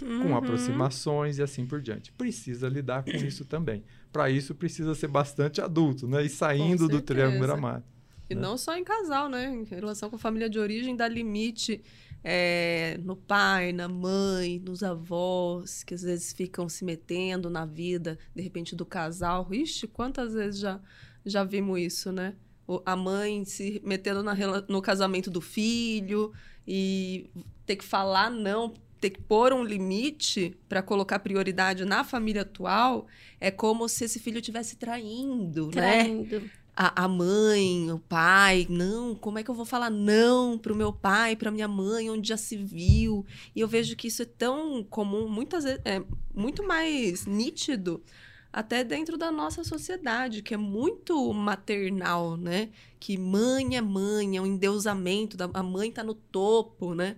com Uhum. aproximações e assim por diante. Precisa lidar com isso também. Para isso precisa ser bastante adulto, né? E saindo do triângulo dramático. E né? não só em casal, né? Em relação com a família de origem, dá limite é, no pai, na mãe, nos avós, que às vezes ficam se metendo na vida, de repente, do casal. Ixi, quantas vezes já, já vimos isso, né? A mãe se metendo na no casamento do filho e ter que falar não, ter que pôr um limite para colocar prioridade na família atual, é como se esse filho estivesse traindo, né? Traindo. a, a mãe, o pai, não, como é que eu vou falar não pro meu pai, pra minha mãe, onde já se viu? E eu vejo que isso é tão comum, muitas vezes, é muito mais nítido até dentro da nossa sociedade, que é muito maternal, né? Que mãe é mãe, é um endeusamento, da- a mãe tá no topo, né?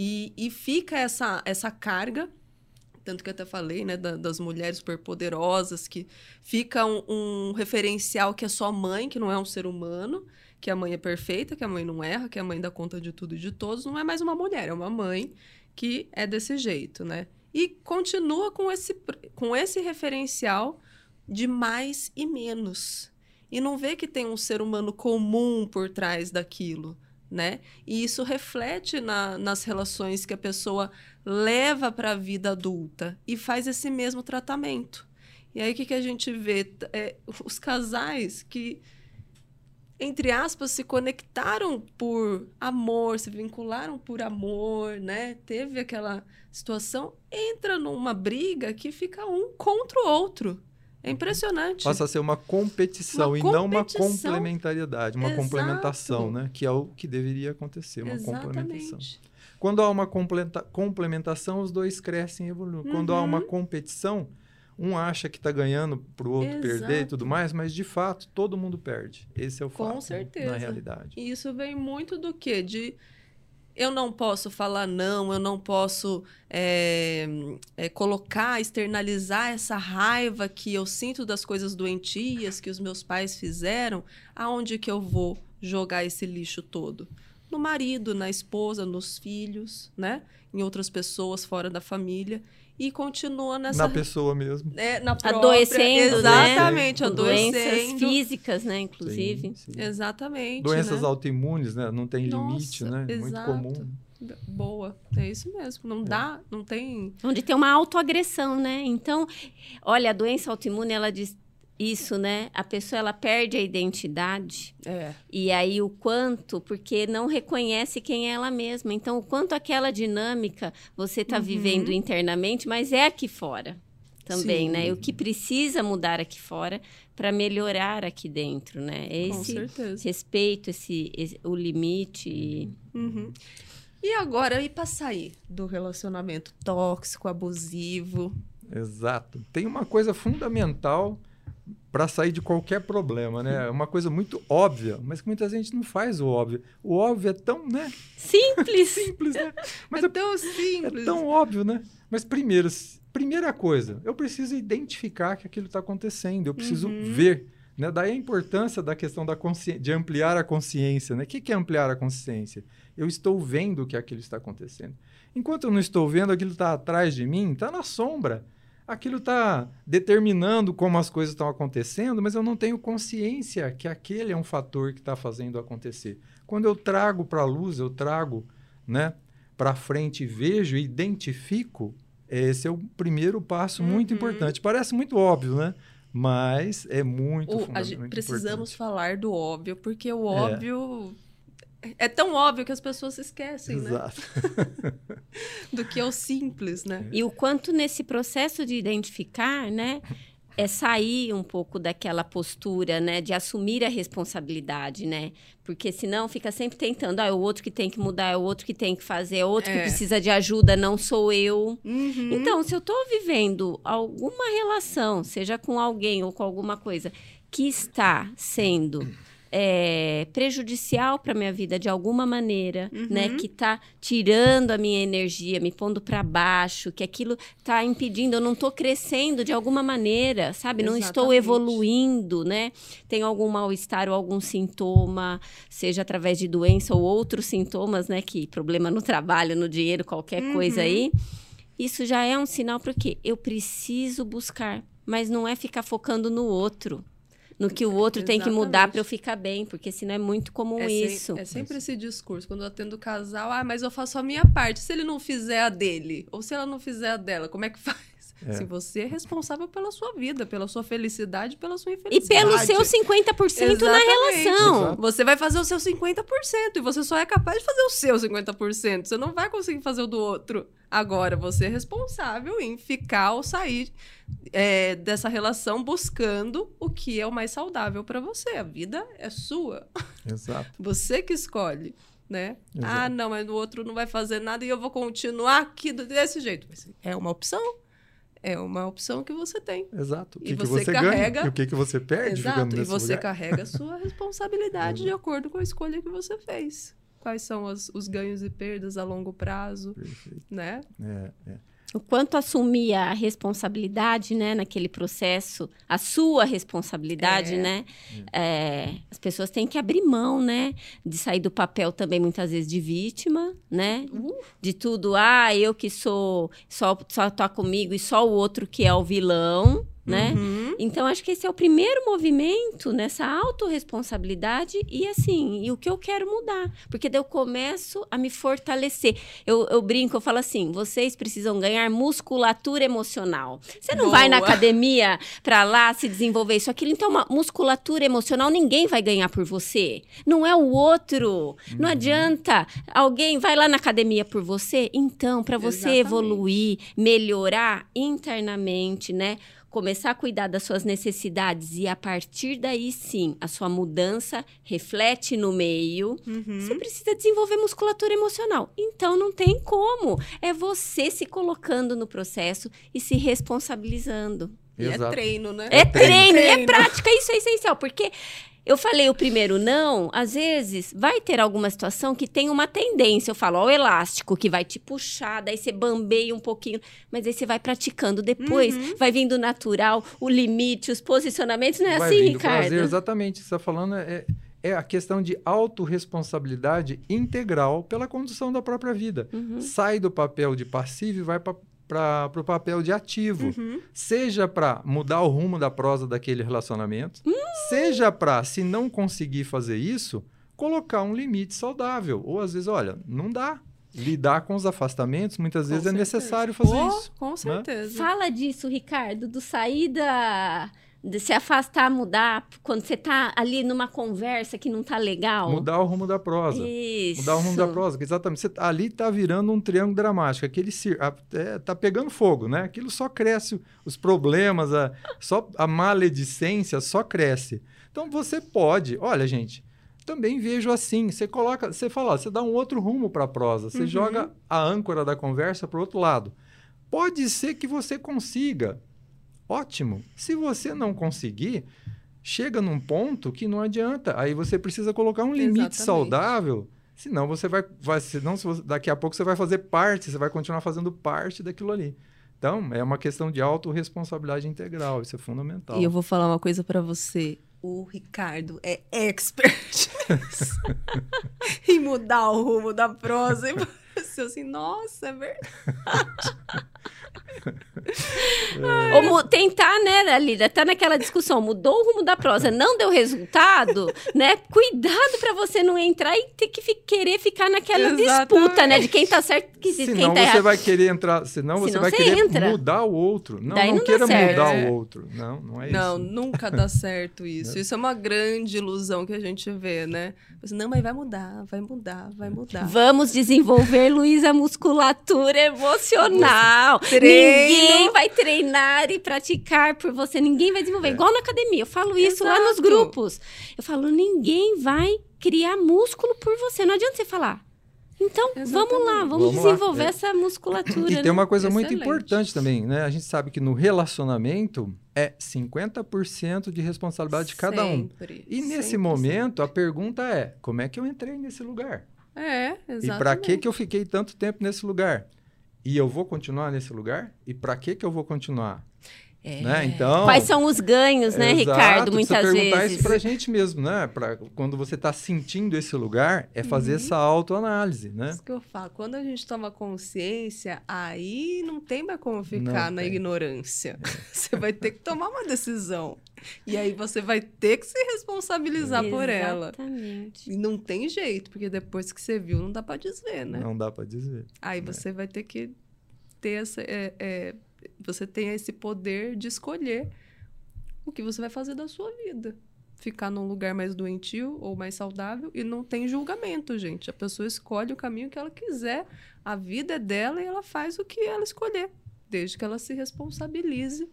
E, e fica essa, essa carga, tanto que eu até falei, né, da- das mulheres superpoderosas, que fica um, um referencial que é só mãe, que não é um ser humano, que a mãe é perfeita, que a mãe não erra, que a mãe dá conta de tudo e de todos, não é mais uma mulher, é uma mãe que é desse jeito, né? E continua com esse, com esse referencial de mais e menos. E não vê que tem um ser humano comum por trás daquilo, né? E isso reflete na- nas relações que a pessoa leva para a vida adulta e faz esse mesmo tratamento. E aí o que, que a gente vê? É, os casais que, entre aspas, se conectaram por amor, se vincularam por amor, né? Teve aquela situação, entra numa briga que fica um contra o outro. É impressionante. Passa a ser uma competição Uma e não uma complementariedade, uma Exato. complementação, né? Que é o que deveria acontecer, uma complementação. Exatamente. Quando há uma completa- complementação, os dois crescem e evoluem. Quando há Uhum. uma competição, um acha que está ganhando para o outro perder e Exato. tudo mais, mas de fato todo mundo perde. Esse é o Com fato, certeza. na realidade. E isso vem muito do quê? De eu não posso falar não, eu não posso é, é, colocar, externalizar essa raiva que eu sinto das coisas doentias que os meus pais fizeram. Aonde que eu vou jogar esse lixo todo? No marido, na esposa, nos filhos, né? Em outras pessoas fora da família. E continua nessa. Na pessoa mesmo. é, na própria- Adoecendo, né? Exatamente, doenças adoecendo. físicas, né, inclusive. Sim, sim. Exatamente. Doenças né? autoimunes, né? Não tem Nossa, limite, né? Muito exato. comum. Boa, é isso mesmo. Não dá, não tem. Onde tem uma autoagressão, né? Então, olha, a doença autoimune, ela diz isso, né? A pessoa ela perde a identidade. É. E aí o quanto, porque não reconhece quem é ela mesma. Então, o quanto aquela dinâmica você está Uhum. vivendo internamente, mas é aqui fora também, Sim. né? E o que precisa mudar aqui fora para melhorar aqui dentro, né? Com Esse certeza. respeito, esse, esse- o limite. e- Uhum. E agora, e pra sair do relacionamento tóxico, abusivo? Exato. Tem uma coisa fundamental para sair de qualquer problema, né? É uma coisa muito óbvia, mas que muita gente não faz o óbvio. O óbvio é tão, né? Simples! [LAUGHS] Simples, né? Mas é é, tão é simples. tão óbvio, né? Mas primeiro, primeira coisa, eu preciso identificar que aquilo está acontecendo. Eu preciso Uhum. ver, né? Daí a importância da questão da de ampliar a consciência, né? O que que é ampliar a consciência? Eu estou vendo que aquilo está acontecendo. Enquanto eu não estou vendo, aquilo está atrás de mim, está na sombra. Aquilo está determinando como as coisas estão acontecendo, mas eu não tenho consciência que aquele é um fator que está fazendo acontecer. Quando eu trago para a luz, eu trago, né, para frente e vejo e identifico, esse é o primeiro passo muito Uhum. importante. Parece muito óbvio, né? Mas é muito O- fundamental, gente- muito precisamos importante. falar do óbvio, porque o óbvio é tão óbvio que as pessoas se esquecem, né? Exato. [LAUGHS] Do que é o simples, né? E o quanto nesse processo de identificar, né? É sair um pouco daquela postura, né? De assumir a responsabilidade, né? Porque senão fica sempre tentando, ah, é o outro que tem que mudar, é o outro que tem que fazer, é o outro que É. precisa de ajuda, não sou eu. Uhum. Então, se eu estou vivendo alguma relação, seja com alguém ou com alguma coisa, que está sendo é, prejudicial para minha vida de alguma maneira, Uhum. né? Que está tirando a minha energia, me pondo para baixo, que aquilo está impedindo, eu não estou crescendo de alguma maneira, sabe? Não estou Exatamente. evoluindo, né? Tenho algum mal-estar ou algum sintoma, seja através de doença ou outros sintomas, né? Que problema no trabalho, no dinheiro, qualquer coisa Uhum. aí. Isso já é um sinal porque eu preciso buscar, mas não é ficar focando no outro, no que o outro tem que mudar Exatamente. para eu ficar bem, porque senão é muito comum É, sem- isso. é sempre esse discurso, quando eu atendo o casal, ah, mas eu faço a minha parte. Se ele não fizer a dele, ou se ela não fizer a dela, como é que [LAUGHS] faz? É. Se você é responsável pela sua vida, pela sua felicidade, pela sua E infelicidade. pelo seu 50% na Exatamente. relação. Exato. Você vai fazer o seu 50% e você só é capaz de fazer o seu 50%. Você não vai conseguir fazer o do outro. Agora, você é responsável em ficar ou sair é, dessa relação buscando o que é o mais saudável para você. A vida é sua. Exato. [LAUGHS] Você que escolhe, né? Exato. Ah, não, mas o outro não vai fazer nada e eu vou continuar aqui desse jeito. É uma opção. É uma opção que você tem. Exato. O E que, que você você carrega- ganha e o que, que você perde Exato. E você lugar. carrega a sua [LAUGHS] responsabilidade de acordo com a escolha que você fez. Quais são as- os ganhos e perdas a longo prazo, Perfeito. né? É, é. O quanto assumir a responsabilidade, né, naquele processo, a sua responsabilidade, É. né? é, as pessoas têm que abrir mão, né? De sair do papel também, muitas vezes, de vítima, né? Uh. De tudo, ah, eu que sou, só, só tá comigo e só o outro que é o vilão, né? Uhum. Então, acho que esse é o primeiro movimento nessa autorresponsabilidade e assim, e o que eu quero mudar. Porque daí eu começo a me fortalecer. Eu, eu brinco, eu falo assim: vocês precisam ganhar musculatura emocional. Você não vai na Boa. academia pra lá se desenvolver isso, aquilo. Então, uma musculatura emocional ninguém vai ganhar por você. Não é o outro. Não adianta. Alguém vai lá na academia por você. Então, para você Exatamente. evoluir, melhorar internamente, né? Começar a cuidar das suas necessidades e a partir daí sim a sua mudança reflete no meio, Uhum. você precisa desenvolver musculatura emocional. Então não tem como. É você se colocando no processo e se responsabilizando. E é treino, né? É treino, e é Treino. prática, isso é essencial, porque eu falei o primeiro não, às vezes vai ter alguma situação que tem uma tendência, eu falo, ó, o elástico que vai te puxar, daí você bambeia um pouquinho, mas aí você vai praticando depois, Uhum. vai vindo natural, o limite, os posicionamentos, não é Vai assim, vindo Ricardo? prazer, exatamente. Você está falando é, é a questão de autorresponsabilidade integral pela condução da própria vida. Uhum. Sai do papel de passivo e vai para o papel de ativo. Uhum. Seja para mudar o rumo da prosa daquele relacionamento, Hum. seja para, se não conseguir fazer isso, colocar um limite saudável. Ou às vezes, olha, não dá. lidar com os afastamentos, muitas vezes Com é certeza. necessário fazer Oh, isso. Com certeza. Fala disso, Ricardo, do sair da... De se afastar, mudar, quando você tá ali numa conversa que não tá legal. Mudar o rumo da prosa. Isso. Mudar o rumo da prosa, exatamente. Você, ali tá virando um triângulo dramático. Aquele a- é, tá pegando fogo, né? Aquilo só cresce, os problemas, a, só, a maledicência só cresce. Então você pode, olha, gente, também vejo assim. Você coloca, você fala, ó, você dá um outro rumo para a prosa, você Uhum. joga a âncora da conversa para o outro lado. Pode ser que você consiga. Ótimo. Se você não conseguir, chega num ponto que não adianta. Aí você precisa colocar um limite Exatamente. saudável. Senão você vai, vai senão se você- daqui a pouco você vai fazer parte, você vai continuar fazendo parte daquilo ali. Então, é uma questão de autorresponsabilidade integral, isso é fundamental. E eu vou falar uma coisa pra você. O Ricardo é expert [LAUGHS] [LAUGHS] em mudar o rumo da prosa. E [LAUGHS] você assim, nossa, é verdade. [LAUGHS] Ou mu- tentar, né, ali, tá naquela discussão, mudou o rumo da prosa, não deu resultado, né? Cuidado pra você não entrar e ter que querer ficar naquela Exatamente. disputa, né? De quem tá certo e quem Senão tá você errado. vai querer entrar, senão você Senão vai você querer entra. mudar o outro. Não, Daí não, não queira certo. mudar É. o outro. Não, não é Não, isso. nunca dá [LAUGHS] certo isso. Isso é uma grande ilusão que a gente vê, né? Mas, não, mas vai mudar, vai mudar, vai mudar. Vamos desenvolver, Luísa, musculatura emocional. Treino. Ninguém vai treinar e praticar por você. Ninguém vai desenvolver. Igual na academia. Eu falo isso lá nos Exato. grupos. Eu falo, ninguém vai criar músculo por você. Não adianta você falar. Então, vamos lá, Exatamente. vamos, Vamos lá. desenvolver É. essa musculatura. E né? tem uma coisa muito Excelente. importante também, né? A gente sabe que no relacionamento é 50% de responsabilidade de cada um. E nesse 100%. momento, a pergunta é: como é que eu entrei nesse lugar? É, exatamente. E para que que eu fiquei tanto tempo nesse lugar? E eu vou continuar nesse lugar? E para que que eu vou continuar? É. Né? Então, Quais são os ganhos, né, Exato, Ricardo? Muitas perguntar vezes. isso pra gente mesmo, né? Pra, quando você está sentindo esse lugar, é fazer Uhum. essa autoanálise, né? Isso que eu falo. Quando a gente toma consciência, aí não tem mais como ficar Não na tem. ignorância. [LAUGHS] [LAUGHS] Você vai ter que tomar uma decisão. E aí você vai ter que se responsabilizar por ela. Exatamente. E não tem jeito, porque depois que você viu, não dá pra desver, né? Não dá para dizer. Aí você vai ter que ter essa. Você tem esse poder de escolher o que você vai fazer da sua vida. Ficar num lugar mais doentio ou mais saudável e não tem julgamento, gente. A pessoa escolhe o caminho que ela quiser. A vida é dela e ela faz o que ela escolher, desde que ela se responsabilize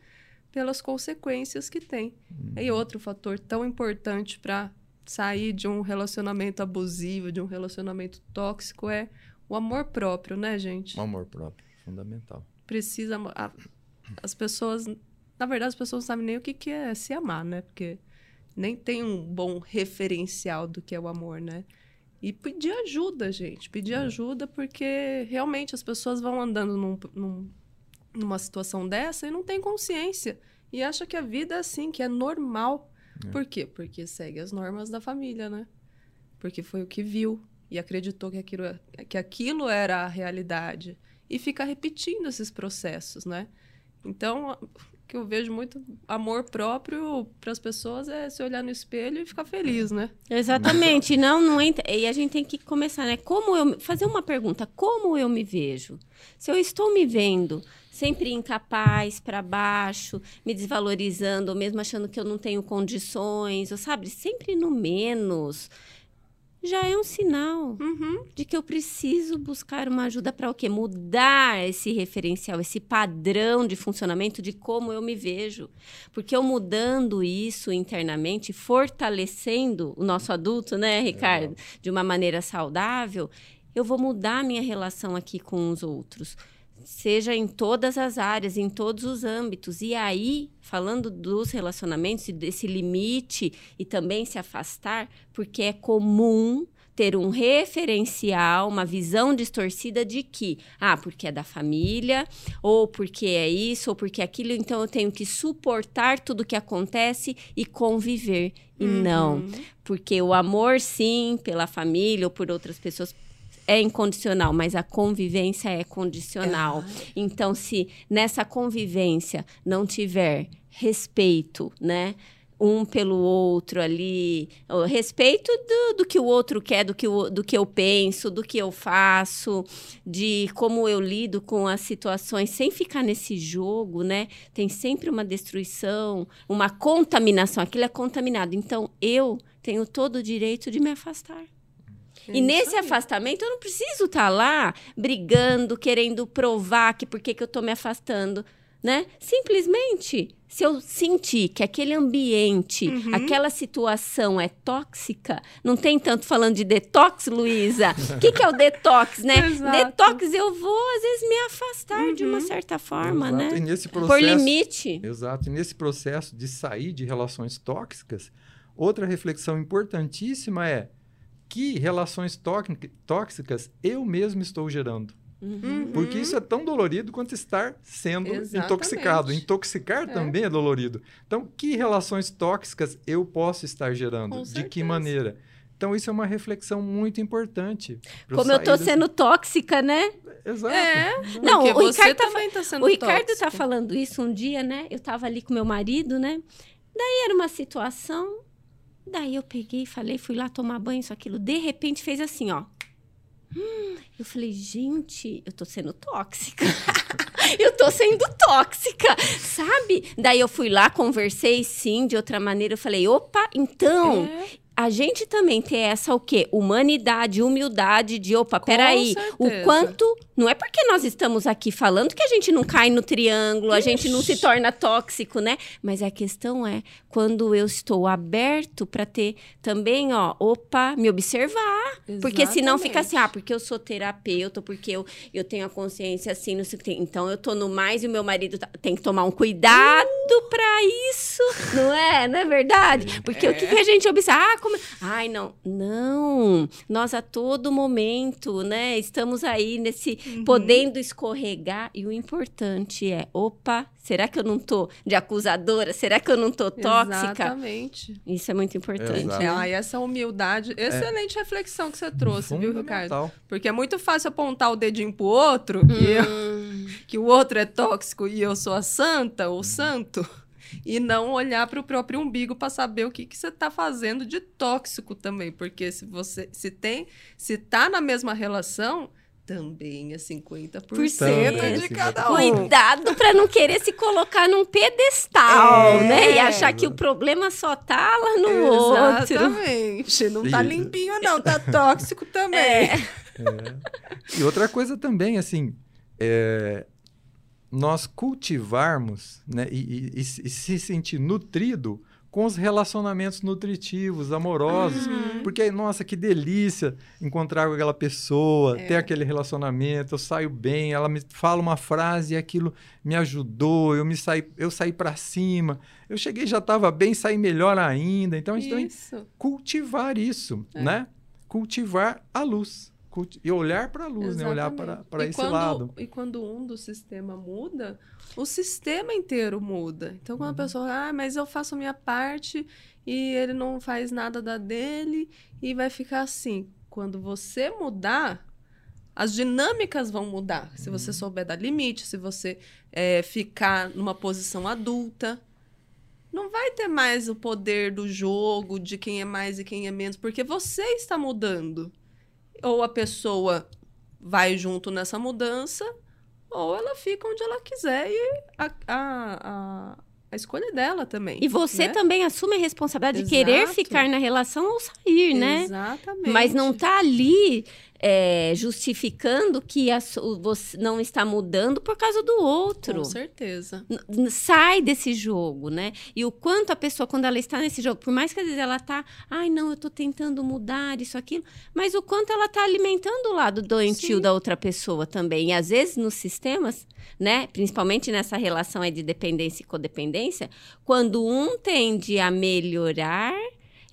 pelas consequências que tem. E outro fator tão importante para sair de um relacionamento abusivo, de um relacionamento tóxico, é o amor próprio, né, gente? O amor próprio, fundamental. Precisa. a- as pessoas. Na verdade, as pessoas não sabem nem o que, que é se amar, né? Porque nem tem um bom referencial do que é o amor, né? E pedir ajuda, gente. Pedir ajuda porque realmente as pessoas vão andando num- num- numa situação dessa e não tem consciência. E acha que a vida é assim, que é normal. É. Por quê? Porque segue as normas da família, né? Porque foi o que viu e acreditou que aquilo, que aquilo era a realidade. E fica repetindo esses processos, né? Então, o que eu vejo muito amor próprio para as pessoas é se olhar no espelho e ficar feliz, né? Exatamente. Não, não entra. E a gente tem que começar, né? Como eu fazer uma pergunta, como eu me vejo? Se eu estou me vendo sempre incapaz, para baixo, me desvalorizando, ou mesmo achando que eu não tenho condições, ou sabe, sempre no menos, já é um sinal Uhum. de que eu preciso buscar uma ajuda para o quê? Mudar esse referencial, esse padrão de funcionamento de como eu me vejo. Porque eu mudando isso internamente, fortalecendo o nosso adulto, né, Ricardo, de uma maneira saudável, eu vou mudar a minha relação aqui com os outros. Seja em todas as áreas, em todos os âmbitos. E aí, falando dos relacionamentos e desse limite e também se afastar, porque é comum ter um referencial, uma visão distorcida de que, ah, porque é da família, ou porque é isso, ou porque é aquilo, então eu tenho que suportar tudo que acontece e conviver. E não, Uhum. porque o amor, sim, pela família ou por outras pessoas é incondicional, mas a convivência é condicional. Então, se nessa convivência não tiver respeito, né? um pelo outro ali, respeito do, do que o outro quer, do que, o, do que eu penso, do que eu faço, de como eu lido com as situações, sem ficar nesse jogo, né? Tem sempre uma destruição, uma contaminação, aquilo é contaminado. Então, eu tenho todo o direito de me afastar. E nesse afastamento, eu não preciso estar tá lá brigando, querendo provar que por que, que eu estou me afastando, né? Simplesmente, se eu sentir que aquele ambiente, uhum. aquela situação é tóxica, não tem tanto falando de detox, Luísa. O [LAUGHS] que, que, é o detox, né? Exato. Detox, eu vou, às vezes, me afastar uhum. de uma uhum. certa forma, Exato. né? E nesse processo, Por limite. Exato. E nesse processo de sair de relações tóxicas, outra reflexão importantíssima é que relações tóxicas eu mesmo estou gerando. Uhum. Porque isso é tão dolorido quanto estar sendo Exatamente. intoxicado. Intoxicar é. também é dolorido. Então, que relações tóxicas eu posso estar gerando? De que maneira? Então, isso é uma reflexão muito importante. Como eu estou sendo tóxica, né? Exato. É. Não, o Ricardo, tá, tá sendo o Ricardo tá falando isso um dia, né? Eu estava ali com meu marido, né? Daí era uma situação Daí eu peguei, falei, fui lá tomar banho, isso, aquilo. De repente fez assim, ó. Hum, eu falei, gente, eu tô sendo tóxica. [LAUGHS] eu tô sendo tóxica, sabe? Daí eu fui lá, conversei sim, de outra maneira. Eu falei, opa, então, é a gente também ter essa o quê? Humanidade, humildade de, opa, Com peraí, certeza. o quanto. Não é porque nós estamos aqui falando que a gente não cai no triângulo, Ixi. a gente não se torna tóxico, né? Mas a questão é quando eu estou aberto para ter também, ó, opa, me observar. Exatamente. Porque senão fica assim, ah, porque eu sou terapeuta, porque eu, eu tenho a consciência assim, não sei o que tem. Então eu tô no mais e o meu marido tá, tem que tomar um cuidado uh. para isso, não é? Não é verdade? Porque é. o que, que a gente observa? Ah, como... Ai, não. Não. Nós a todo momento, né, estamos aí nesse uhum. podendo escorregar e o importante é, opa, será que eu não tô de acusadora? Será que eu não tô tóxica? Exatamente. Isso é muito importante. É, ah, e essa humildade, excelente é. reflexão que você trouxe, viu, Ricardo? Porque é muito fácil apontar o dedinho pro outro, hum. que, eu, que o outro é tóxico e eu sou a santa ou santo e não olhar para o próprio umbigo para saber o que, que você está fazendo de tóxico também, porque se você se tem, se tá na mesma relação, também é 50% Por de cada um. Cuidado para não querer se colocar num pedestal, é. né? E achar que o problema só tá lá no Exatamente. outro. Exatamente. Não tá limpinho não, tá tóxico também. É. É. E outra coisa também, assim, é, nós cultivarmos né, e, e, e, se sentir nutrido com os relacionamentos nutritivos, amorosos. Uhum. Porque, nossa, que delícia encontrar com aquela pessoa, é. ter aquele relacionamento, eu saio bem, ela me fala uma frase e aquilo me ajudou, eu me saí, eu saí para cima, eu cheguei já estava bem, saí melhor ainda. Então a gente isso. tem que cultivar isso, é. né? Cultivar a luz e olhar para a luz, né? olhar para esse quando, lado. E quando um do sistema muda, o sistema inteiro muda. Então, quando uhum. a pessoa, ah, mas eu faço a minha parte e ele não faz nada da dele e vai ficar assim. Quando você mudar, as dinâmicas vão mudar. Se você uhum. souber dar limite, se você é, ficar numa posição adulta, não vai ter mais o poder do jogo, de quem é mais e quem é menos, porque você está mudando ou a pessoa vai junto nessa mudança, ou ela fica onde ela quiser e a, a, a, a escolha dela também. E você né? também assume a responsabilidade Exato. de querer ficar na relação ou sair, né? Exatamente. Mas não tá ali é, justificando que a, você não está mudando por causa do outro. Com certeza. Sai desse jogo, né? E o quanto a pessoa, quando ela está nesse jogo, por mais que às vezes ela tá, ai, não, eu estou tentando mudar isso, aquilo, mas o quanto ela está alimentando o lado doentio Sim. da outra pessoa também. E às vezes nos sistemas, né, principalmente nessa relação de dependência e codependência, quando um tende a melhorar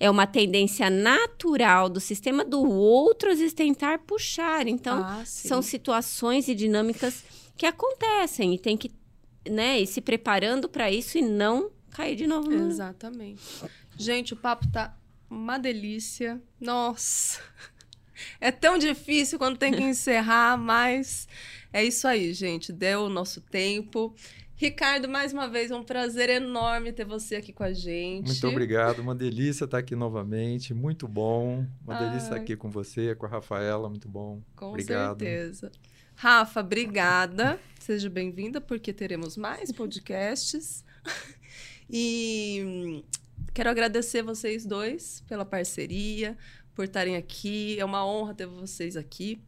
é uma tendência natural do sistema do outro às tentar puxar. Então, ah, são situações e dinâmicas que acontecem e tem que né, ir se preparando para isso e não cair de novo. No... Exatamente. Gente, o papo tá uma delícia. Nossa. [LAUGHS] É tão difícil quando tem que encerrar, mas é isso aí, gente. Deu o nosso tempo. Ricardo, mais uma vez, é um prazer enorme ter você aqui com a gente. Muito obrigado, uma delícia estar aqui novamente, muito bom. Uma Ai. delícia estar aqui com você, com a Rafaela, muito bom. Com obrigado. certeza. Rafa, obrigada. [LAUGHS] Seja bem-vinda, porque teremos mais podcasts. [LAUGHS] e quero agradecer vocês dois pela parceria, por estarem aqui. É uma honra ter vocês aqui.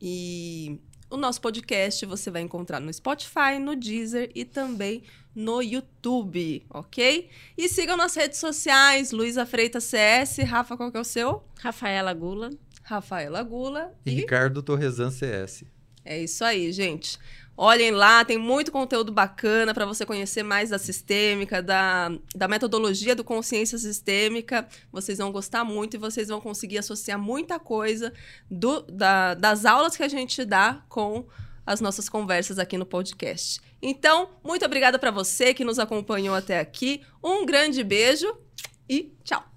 E o nosso podcast você vai encontrar no Spotify, no Deezer e também no YouTube, ok? E sigam nas redes sociais, Luísa Freitas CS. Rafa, qual que é o seu? Rafaela Gula. Rafaela Gula. E Ricardo Torresan CS. É isso aí, gente. Olhem lá, tem muito conteúdo bacana para você conhecer mais da sistêmica, da, da metodologia do consciência sistêmica. Vocês vão gostar muito e vocês vão conseguir associar muita coisa do, da, das aulas que a gente dá com as nossas conversas aqui no podcast. Então, muito obrigada para você que nos acompanhou até aqui. Um grande beijo e tchau!